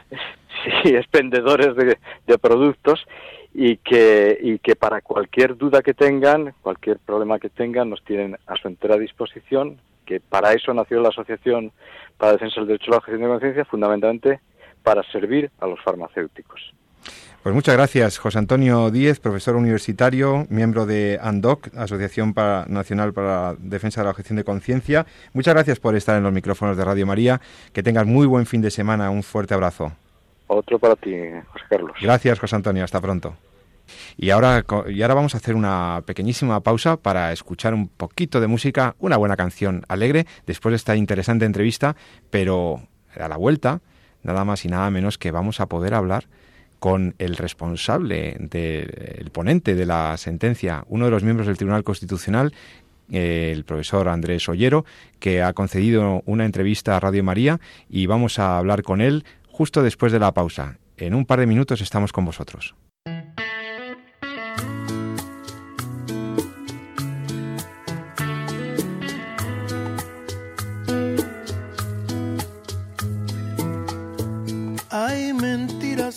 sí. expendedores de, de, productos y que, y que para cualquier duda que tengan, cualquier problema que tengan, nos tienen a su entera disposición, que para eso nació la Asociación para la Defensa del Derecho a la Objeción de Conciencia, fundamentalmente para servir a los farmacéuticos. Pues muchas gracias, José Antonio Díez, profesor universitario, miembro de ANDOC, Asociación Nacional para la Defensa de la Objeción de Conciencia. Muchas gracias por estar en los micrófonos de Radio María. Que tengas muy buen fin de semana. Un fuerte abrazo. Otro para ti, José Carlos. Gracias, José Antonio. Hasta pronto. Y ahora, y ahora vamos a hacer una pequeñísima pausa para escuchar un poquito de música, una buena canción alegre, después de esta interesante entrevista, pero a la vuelta, nada más y nada menos que vamos a poder hablar con el responsable, del ponente de la sentencia, uno de los miembros del Tribunal Constitucional, eh, el profesor Andrés Ollero, que ha concedido una entrevista a Radio María y vamos a hablar con él justo después de la pausa. En un par de minutos estamos con vosotros.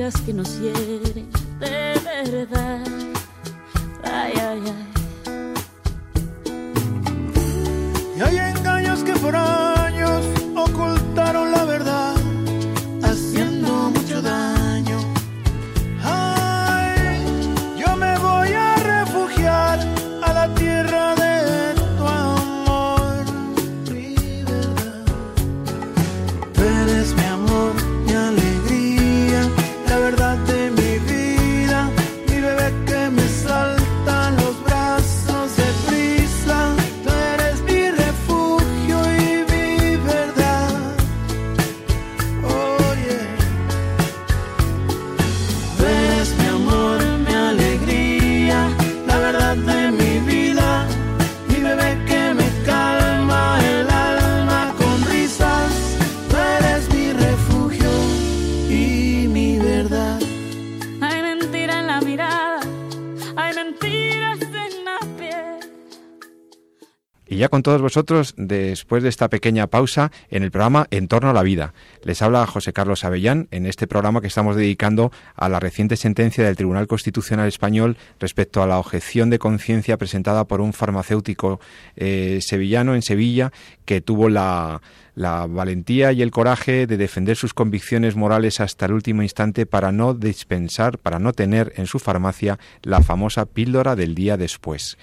Mentiras que nos hieren de verdad. Ay, ay, ay. Y hay engaños que por mentiras en la piel. Y ya con todos vosotros, después de esta pequeña pausa en el programa En torno a la vida. Les habla José Carlos Avellán en este programa que estamos dedicando a la reciente sentencia del Tribunal Constitucional Español respecto a la objeción de conciencia presentada por un farmacéutico eh, sevillano en Sevilla que tuvo la, la valentía y el coraje de defender sus convicciones morales hasta el último instante para no dispensar, para no tener en su farmacia la famosa píldora del día después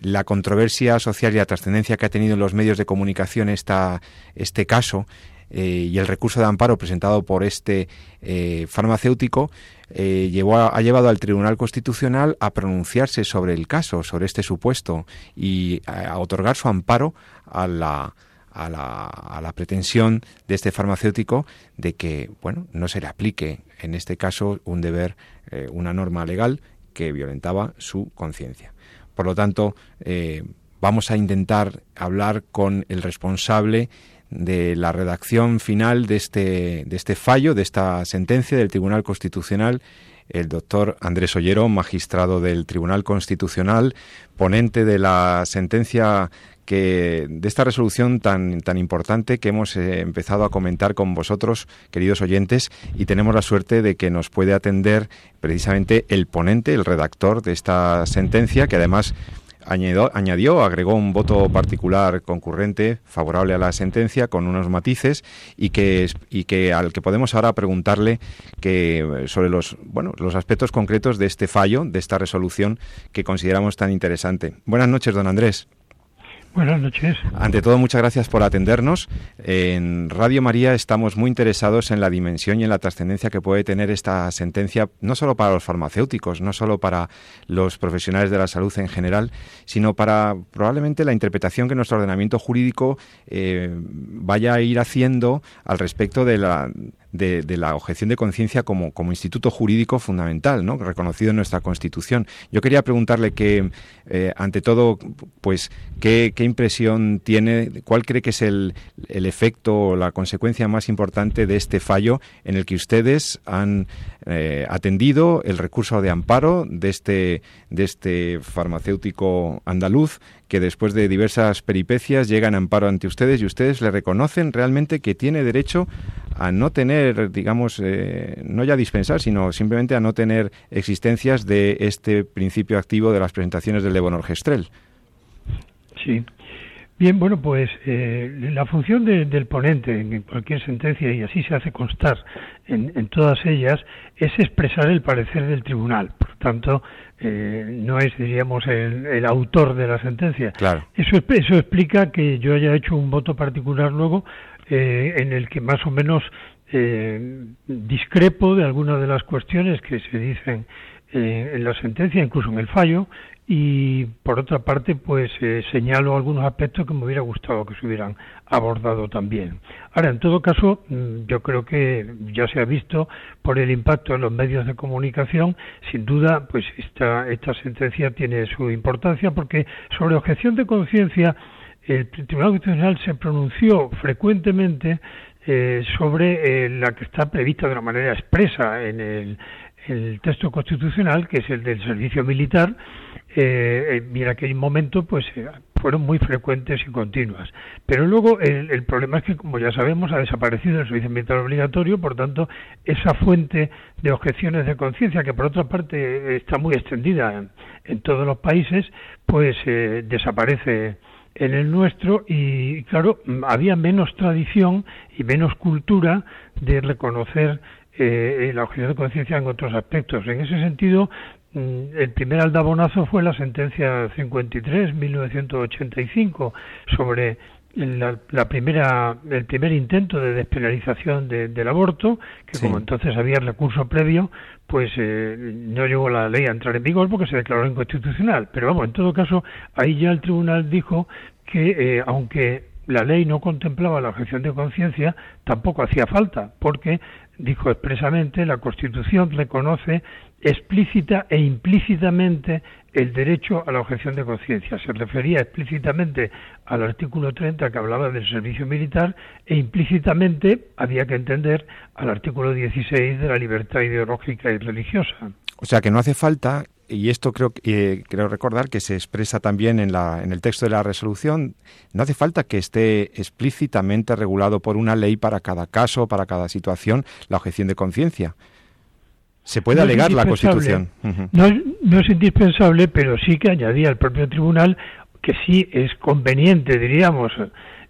la controversia social y la trascendencia que ha tenido en los medios de comunicación este caso eh, y el recurso de amparo presentado por este eh, farmacéutico eh, llevó ha llevado al Tribunal Constitucional a pronunciarse sobre el caso, sobre este supuesto y a, otorgar su amparo a la, a la, a la pretensión de este farmacéutico de que bueno no se le aplique en este caso un deber, una norma legal que violentaba su conciencia. Por lo tanto, eh, vamos a intentar hablar con el responsable de la redacción final de este, de este fallo, de esta sentencia del Tribunal Constitucional, el doctor Andrés Ollero, magistrado del Tribunal Constitucional, ponente de la sentencia que de esta resolución tan tan importante que hemos eh, empezado a comentar con vosotros, queridos oyentes, y tenemos la suerte de que nos puede atender precisamente el ponente, el redactor de esta sentencia, que además añadió, añadió, agregó un voto particular concurrente favorable a la sentencia con unos matices y que y que al que podemos ahora preguntarle que eh, sobre los bueno los aspectos concretos de este fallo, de esta resolución que consideramos tan interesante. Buenas noches, don Andrés. Buenas noches. Ante todo, muchas gracias por atendernos. En Radio María estamos muy interesados en la dimensión y en la trascendencia que puede tener esta sentencia, no solo para los farmacéuticos, no solo para los profesionales de la salud en general, sino para probablemente la interpretación que nuestro ordenamiento jurídico eh, vaya a ir haciendo al respecto de la, de, la objeción de conciencia como, como instituto jurídico fundamental, ¿no? reconocido en nuestra Constitución. Yo quería preguntarle que, eh, ante todo, pues, ¿qué, qué impresión tiene, cuál cree que es el, el efecto o la consecuencia más importante de este fallo en el que ustedes han eh, atendido el recurso de amparo de este, de este farmacéutico andaluz que después de diversas peripecias llegan a amparo ante ustedes y ustedes le reconocen realmente que tiene derecho a no tener, digamos, eh, no ya dispensar, sino simplemente a no tener existencias de este principio activo de las presentaciones del levonorgestrel. Sí. Bien, bueno, pues eh, la función de- del ponente en cualquier sentencia, y así se hace constar en, en todas ellas, es expresar el parecer del tribunal. Por tanto, eh, no es, diríamos, el, el autor de la sentencia. Claro. Eso, eso explica que yo haya hecho un voto particular luego eh, en el que más o menos eh, discrepo de algunas de las cuestiones que se dicen eh, en la sentencia, incluso en el fallo, y por otra parte, pues eh, señalo algunos aspectos que me hubiera gustado que se hubieran abordado también. Ahora, en todo caso, mm, yo creo que ya se ha visto por el impacto en los medios de comunicación, sin duda, pues esta, esta sentencia tiene su importancia porque sobre objeción de conciencia el Tribunal Constitucional se pronunció frecuentemente sobre la que está prevista de una manera expresa en el, el texto constitucional, que es el del servicio militar, eh, en aquel momento pues eh, fueron muy frecuentes y continuas. Pero luego el, problema es que, como ya sabemos, ha desaparecido el servicio militar obligatorio, por tanto, esa fuente de objeciones de conciencia, que por otra parte está muy extendida en, todos los países, pues eh, desaparece en el nuestro y, claro, había menos tradición y menos cultura de reconocer eh, la objeción de conciencia en otros aspectos. En ese sentido, mm, el primer aldabonazo fue la sentencia 53-1985 sobre la, primera, el primer intento de despenalización del aborto, que como entonces había recurso previo, pues eh, no llegó la ley a entrar en vigor porque se declaró inconstitucional. Pero vamos, en todo caso, ahí ya el tribunal dijo que eh, aunque la ley no contemplaba la objeción de conciencia, tampoco hacía falta, porque dijo expresamente, la Constitución reconoce explícita e implícitamente el derecho a la objeción de conciencia. Se refería explícitamente al artículo 30 que hablaba del servicio militar e implícitamente había que entender al artículo 16 de la libertad ideológica y religiosa. O sea que no hace falta y esto creo, eh, creo recordar que se expresa también en, la, en el texto de la resolución, no hace falta que esté explícitamente regulado por una ley para cada caso, para cada situación, la objeción de conciencia. Se puede alegar la Constitución. no, no, es indispensable, pero sí que añadía el propio tribunal que sí es conveniente, diríamos,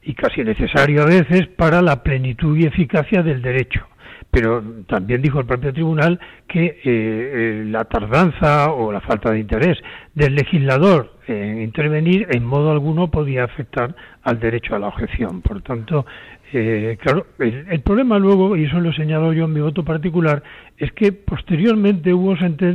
y casi necesario a veces para la plenitud y eficacia del derecho pero también dijo el propio tribunal que eh, eh, la tardanza o la falta de interés del legislador en intervenir en modo alguno podía afectar al derecho a la objeción. Por tanto, eh, claro, el, problema luego, y eso lo he señalado yo en mi voto particular, es que posteriormente hubo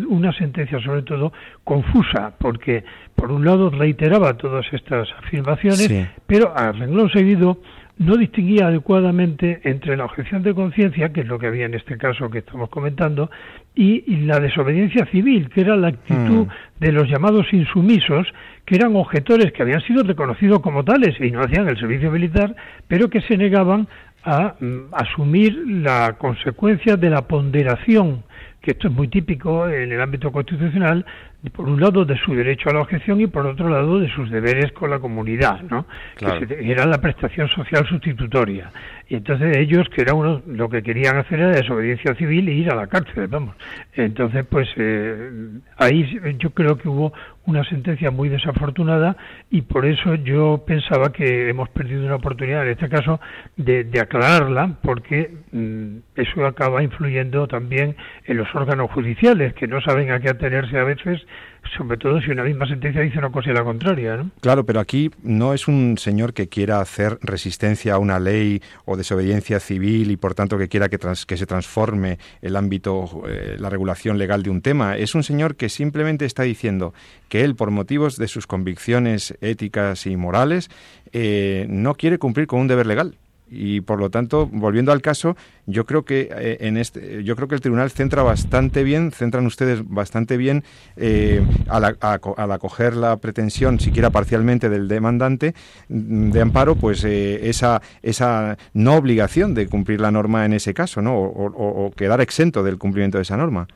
una sentencia, sobre todo, confusa, porque por un lado reiteraba todas estas afirmaciones, pero a renglón seguido no distinguía adecuadamente entre la objeción de conciencia, que es lo que había en este caso que estamos comentando, y, la desobediencia civil, que era la actitud mm. de los llamados insumisos, que eran objetores que habían sido reconocidos como tales y no hacían el servicio militar, pero que se negaban a mm, asumir la consecuencia de la ponderación que esto es muy típico en el ámbito constitucional, por un lado de su derecho a la objeción y por otro lado de sus deberes con la comunidad, ¿no? Que era la prestación social sustitutoria. Y entonces ellos, que era uno, lo que querían hacer era desobediencia civil e ir a la cárcel, vamos. Entonces, pues eh, ahí yo creo que hubo una sentencia muy desafortunada y por eso yo pensaba que hemos perdido una oportunidad, en este caso, de, aclararla, porque mm, eso acaba influyendo también en los órganos judiciales, que no saben a qué atenerse a veces sobre todo si una misma sentencia dice una cosa y la contraria. ¿no? Claro, pero aquí no es un señor que quiera hacer resistencia a una ley o desobediencia civil y por tanto que quiera que, se transforme el ámbito, eh, la regulación legal de un tema. Es un señor que simplemente está diciendo que él, por motivos de sus convicciones éticas y morales, eh, no quiere cumplir con un deber legal y por lo tanto volviendo al caso yo creo que eh, en este yo creo que el tribunal centra bastante bien centran ustedes bastante bien eh, al, acoger la pretensión siquiera parcialmente del demandante de amparo pues eh, esa esa no obligación de cumplir la norma en ese caso no o, quedar exento del cumplimiento de esa norma.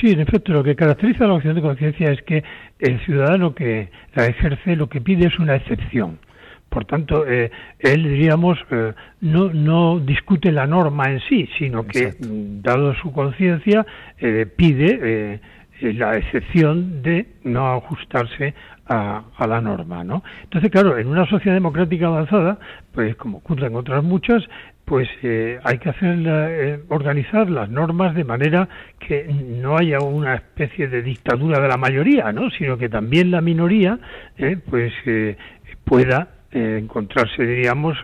Sí, en efecto, lo que caracteriza la opción de conciencia es que el ciudadano que la ejerce lo que pide es una excepción por tanto, eh, él, diríamos, eh, no, no discute la norma en sí, sino que, dado su conciencia, eh, pide la excepción de no ajustarse a, a, la norma, ¿no? Entonces, claro, en una sociedad democrática avanzada, pues como ocurre en otras muchas, pues hay que hacer organizar las normas de manera que no haya una especie de dictadura de la mayoría, ¿no? Sino que también la minoría, pues pueda eh, encontrarse, diríamos,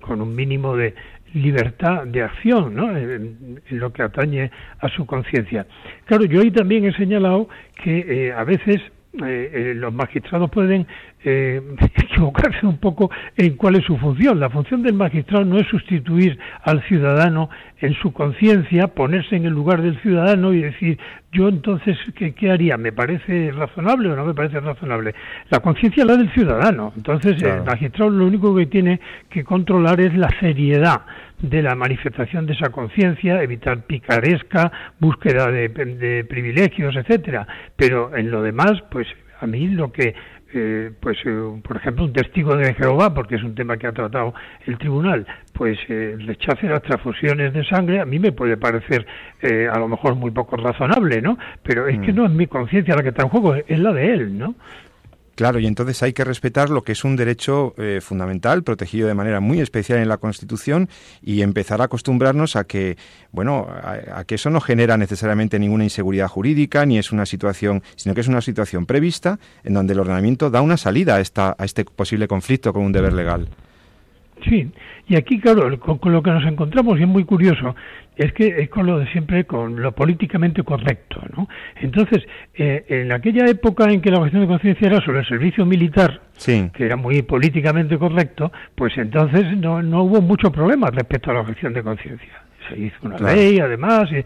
con un mínimo de libertad de acción ¿no? en, lo que atañe a su conciencia. Claro, yo ahí también he señalado que eh, a veces eh, los magistrados pueden equivocarse un poco en cuál es su función. La función del magistrado no es sustituir al ciudadano en su conciencia, ponerse en el lugar del ciudadano y decir yo entonces, ¿qué, haría? ¿Me parece razonable o no me parece razonable? La conciencia es la del ciudadano. Entonces, el magistrado lo único que tiene que controlar es la seriedad de la manifestación de esa conciencia, evitar picaresca, búsqueda de, de privilegios, etcétera. Pero en lo demás, pues a mí lo que eh, pues eh, por ejemplo un testigo de Jehová porque es un tema que ha tratado el tribunal pues eh, rechace las transfusiones de sangre a mí me puede parecer eh, a lo mejor muy poco razonable no pero es que mm. no es mi conciencia la que está en juego es la de él no Claro, y entonces hay que respetar lo que es un derecho eh, fundamental, protegido de manera muy especial en la Constitución, y empezar a acostumbrarnos a que, bueno, a, que eso no genera necesariamente ninguna inseguridad jurídica, ni es una situación, sino que es una situación prevista en donde el ordenamiento da una salida a, esta, a este posible conflicto con un deber legal. Sí, y aquí, claro, con, lo que nos encontramos, y es muy curioso, es que es con lo de siempre, con lo políticamente correcto, ¿no? Entonces, eh, en aquella época en que la cuestión de conciencia era sobre el servicio militar, que era muy políticamente correcto, pues entonces no, no hubo mucho problema respecto a la objeción de conciencia. Se hizo una ley, además, y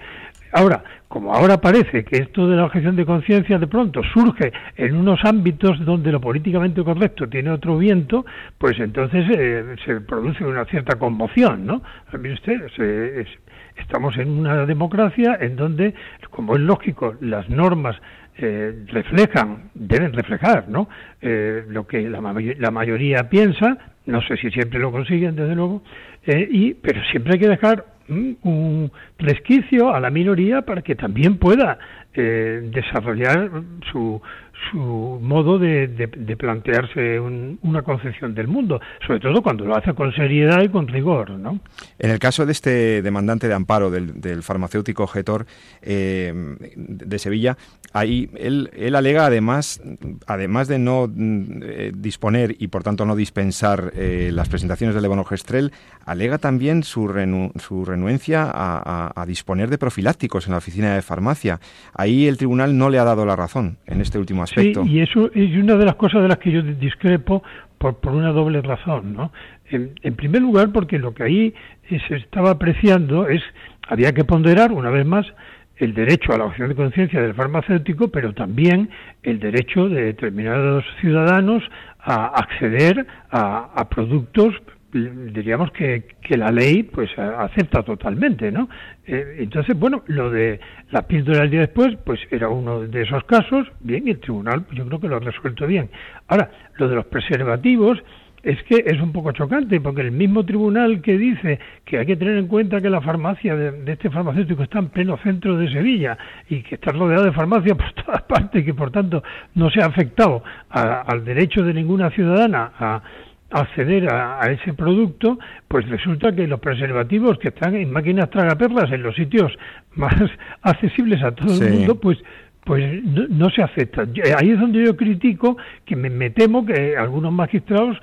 Ahora, como ahora parece que esto de la objeción de conciencia de pronto surge en unos ámbitos donde lo políticamente correcto tiene otro viento, pues entonces eh, se produce una cierta conmoción, ¿no? Usted, estamos en una democracia en donde, como es lógico, las normas eh, reflejan, deben reflejar, ¿no? Eh, lo que la, la, mayoría piensa, no sé si siempre lo consiguen, desde luego, y pero siempre hay que dejar un resquicio a la minoría para que también pueda eh, desarrollar su, su modo de, de, plantearse una concepción del mundo, sobre todo cuando lo hace con seriedad y con rigor. ¿no? En el caso de este demandante de amparo del, farmacéutico Getor eh, de Sevilla, ahí él, él, alega además, además de no eh, disponer y por tanto no dispensar eh, las presentaciones del Lebonogestrel, alega también su, su renuencia a, a, disponer de profilácticos en la oficina de farmacia. Ahí el tribunal no le ha dado la razón en este último aspecto. Sí, y eso es una de las cosas de las que yo discrepo por, por una doble razón, ¿no? En, en primer lugar, porque lo que ahí se estaba apreciando es, había que ponderar, una vez más, el derecho a la opción de conciencia del farmacéutico, pero también el derecho de determinados ciudadanos a acceder a, productos diríamos que, que la ley pues acepta totalmente, ¿no? Eh, entonces, bueno, lo de la píldora del día después, pues era uno de esos casos, bien, y el tribunal yo creo que lo ha resuelto bien. Ahora, lo de los preservativos es que es un poco chocante, porque el mismo tribunal que dice que hay que tener en cuenta que la farmacia de, este farmacéutico está en pleno centro de Sevilla y que está rodeado de farmacias por todas partes y que por tanto no se ha afectado al derecho de ninguna ciudadana a acceder a, ese producto, pues resulta que los preservativos que están en máquinas tragaperlas en los sitios más accesibles a todo el mundo, pues pues no, se aceptan. Ahí es donde yo critico que me, temo que algunos magistrados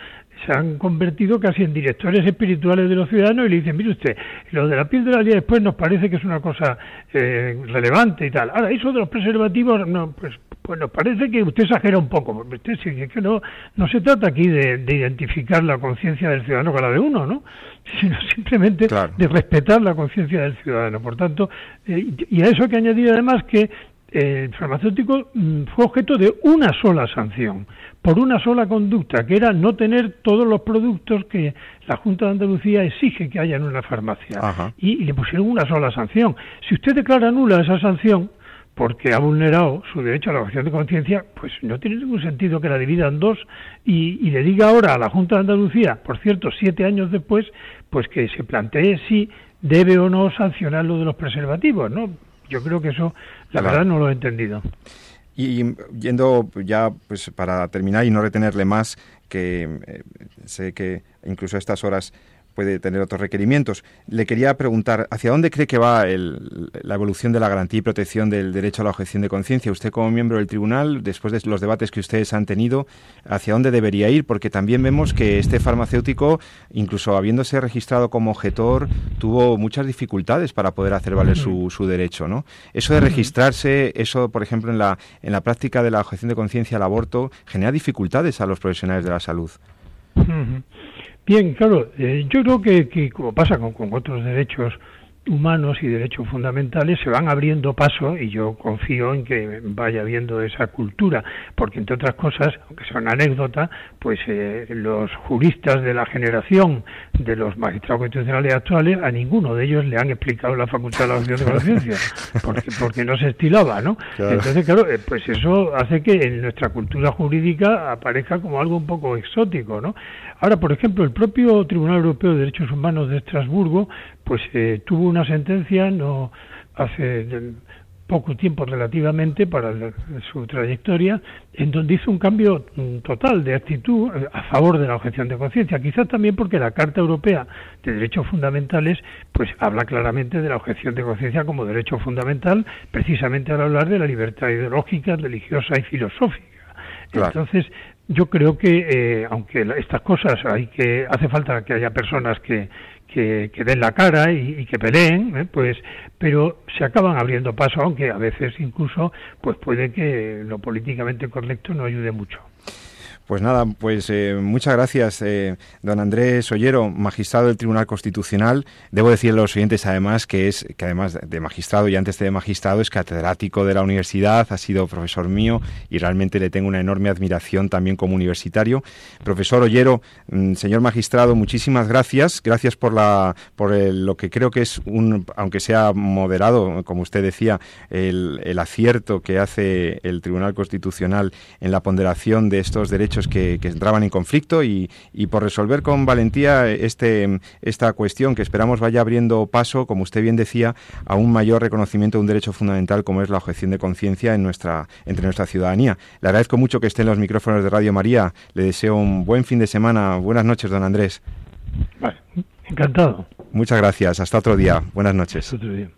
se han convertido casi en directores espirituales de los ciudadanos y le dicen, mire usted, lo de la piel de la día después nos parece que es una cosa eh, relevante y tal. Ahora, eso de los preservativos, no, pues, pues nos parece que usted exagera un poco. Usted es que no, no se trata aquí de, identificar la conciencia del ciudadano con la de uno, ¿no? Sino simplemente de respetar la conciencia del ciudadano. Por tanto, eh, y a eso hay que añadir además que el farmacéutico mm, fue objeto de una sola sanción por una sola conducta, que era no tener todos los productos que la Junta de Andalucía exige que haya en una farmacia. Y, le pusieron una sola sanción. Si usted declara nula esa sanción, porque ha vulnerado su derecho a la objeción de conciencia, pues no tiene ningún sentido que la dividan dos y, y, le diga ahora a la Junta de Andalucía, por cierto, siete años después, pues que se plantee si debe o no sancionar lo de los preservativos, ¿no? Yo creo que eso, la verdad, no lo he entendido. Y yendo ya pues para terminar y no retenerle más, que eh, sé que incluso a estas horas puede tener otros requerimientos. Le quería preguntar, ¿hacia dónde cree que va la evolución de la garantía y protección del derecho a la objeción de conciencia? Usted como miembro del tribunal, después de los debates que ustedes han tenido, ¿hacia dónde debería ir? Porque también vemos que este farmacéutico, incluso habiéndose registrado como objetor, tuvo muchas dificultades para poder hacer valer su, derecho, ¿no? Eso de registrarse, eso, por ejemplo, en la, en la práctica de la objeción de conciencia al aborto, genera dificultades a los profesionales de la salud. Bien, claro, eh, yo creo que, como pasa con, otros derechos humanos y derechos fundamentales se van abriendo paso y yo confío en que vaya habiendo esa cultura, porque entre otras cosas, aunque sea una anécdota, pues eh, los juristas de la generación de los magistrados constitucionales actuales, a ninguno de ellos le han explicado la facultad de la objeción de conciencia, porque, porque no se estilaba, ¿no? Entonces, claro, eh, pues eso hace que en nuestra cultura jurídica aparezca como algo un poco exótico, ¿no? Ahora, por ejemplo, el propio Tribunal Europeo de Derechos Humanos de Estrasburgo, pues eh, tuvo una sentencia no hace poco tiempo relativamente para su trayectoria, en donde hizo un cambio mm, total de actitud eh, a favor de la objeción de conciencia, quizás también porque la Carta Europea de Derechos Fundamentales pues habla claramente de la objeción de conciencia como derecho fundamental, precisamente al hablar de la libertad ideológica, religiosa y filosófica. Entonces, yo creo que, eh, aunque estas cosas hay que hace falta que haya personas que, que, den la cara y, que peleen, ¿eh? pues, pero se acaban abriendo paso, aunque a veces incluso, pues puede que lo políticamente correcto no ayude mucho. Pues nada, pues eh, muchas gracias, eh, don Andrés Ollero, magistrado del Tribunal Constitucional. Debo decirle a los oyentes además que es que además de magistrado y antes de magistrado es catedrático de la universidad, ha sido profesor mío y realmente le tengo una enorme admiración también como universitario. Profesor Ollero, mm, señor magistrado, muchísimas gracias. Gracias por la por lo que creo que es un, aunque sea moderado, como usted decía, el, el acierto que hace el Tribunal Constitucional en la ponderación de estos derechos que, entraban en conflicto y, por resolver con valentía este, esta cuestión que esperamos vaya abriendo paso, como usted bien decía, a un mayor reconocimiento de un derecho fundamental como es la objeción de conciencia en nuestra, entre nuestra ciudadanía. Le agradezco mucho que esté en los micrófonos de Radio María. Le deseo un buen fin de semana. Buenas noches, don Andrés. encantado. Muchas gracias. Hasta otro día. Buenas noches. otro día.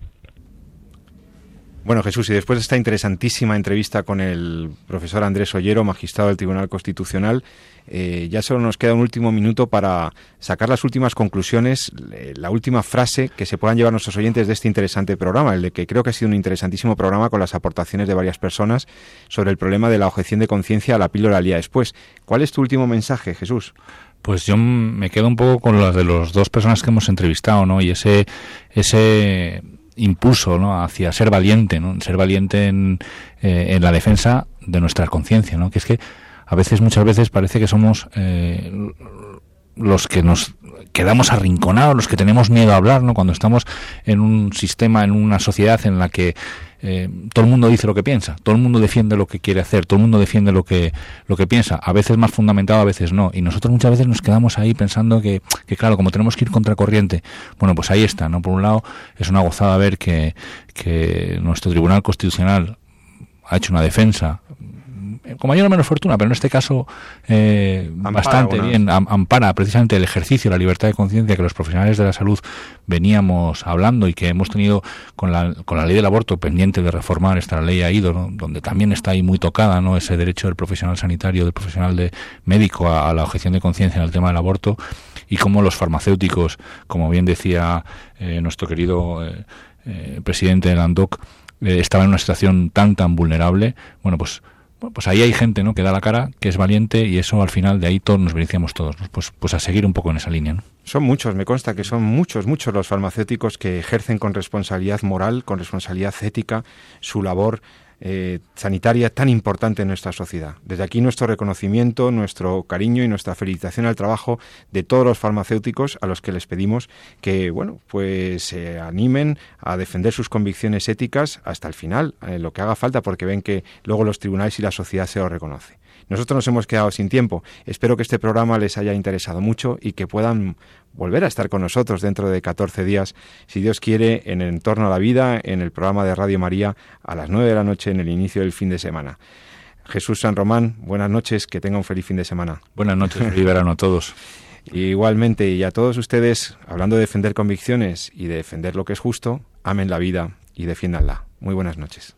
Bueno, Jesús, y después de esta interesantísima entrevista con el profesor Andrés Ollero, magistrado del Tribunal Constitucional, eh, ya solo nos queda un último minuto para sacar las últimas conclusiones, la última frase que se puedan llevar nuestros oyentes de este interesante programa, el de que creo que ha sido un interesantísimo programa con las aportaciones de varias personas sobre el problema de la objeción de conciencia a la píldora al día después. ¿Cuál es tu último mensaje, Jesús? Pues yo me quedo un poco con las de las dos personas que hemos entrevistado, ¿no? Y ese, ese impulso ¿no? hacia ser valiente, ¿no? ser valiente en, eh, en la defensa de nuestra conciencia, ¿no? que es que a veces, muchas veces parece que somos eh, los que nos quedamos arrinconados, los que tenemos miedo a hablar, ¿no? cuando estamos en un sistema, en una sociedad en la que eh, todo el mundo dice lo que piensa, todo el mundo defiende lo que quiere hacer, todo el mundo defiende lo que, lo que piensa, a veces más fundamentado, a veces no. Y nosotros muchas veces nos quedamos ahí pensando que, que claro, como tenemos que ir contracorriente, bueno, pues ahí está, ¿no? Por un lado, es una gozada ver que, que nuestro Tribunal Constitucional ha hecho una defensa con mayor o menos fortuna, pero en este caso eh, bastante bien, ampara precisamente el ejercicio, la libertad de conciencia que los profesionales de la salud veníamos hablando y que hemos tenido con la, con la ley del aborto pendiente de reformar esta ley ha ido, donde también está ahí muy tocada ¿no? ese derecho del profesional sanitario, del profesional de médico a, la objeción de conciencia en el tema del aborto y cómo los farmacéuticos, como bien decía eh, nuestro querido eh, presidente del ANDOC, estaba en una situación tan tan vulnerable, bueno, pues pues ahí hay gente ¿no? que da la cara, que es valiente y eso al final de ahí todos nos beneficiamos todos. Pues, pues a seguir un poco en esa línea. ¿no? Son muchos, me consta que son muchos, muchos los farmacéuticos que ejercen con responsabilidad moral, con responsabilidad ética su labor eh, sanitaria tan importante en nuestra sociedad. Desde aquí nuestro reconocimiento, nuestro cariño y nuestra felicitación al trabajo de todos los farmacéuticos a los que les pedimos que, bueno, pues se animen a defender sus convicciones éticas hasta el final, eh, lo que haga falta, porque ven que luego los tribunales y la sociedad se lo reconoce. Nosotros nos hemos quedado sin tiempo. Espero que este programa les haya interesado mucho y que puedan volver a estar con nosotros dentro de 14 días, si Dios quiere, en Entorno a la Vida, en el programa de Radio María, a las 9 de la noche, en el inicio del fin de semana. Jesús San Román, buenas noches, que tenga un feliz fin de semana. Buenas noches, feliz verano a todos. Igualmente, y a todos ustedes, hablando de defender convicciones y de defender lo que es justo, amen la vida y defiéndanla. Muy buenas noches.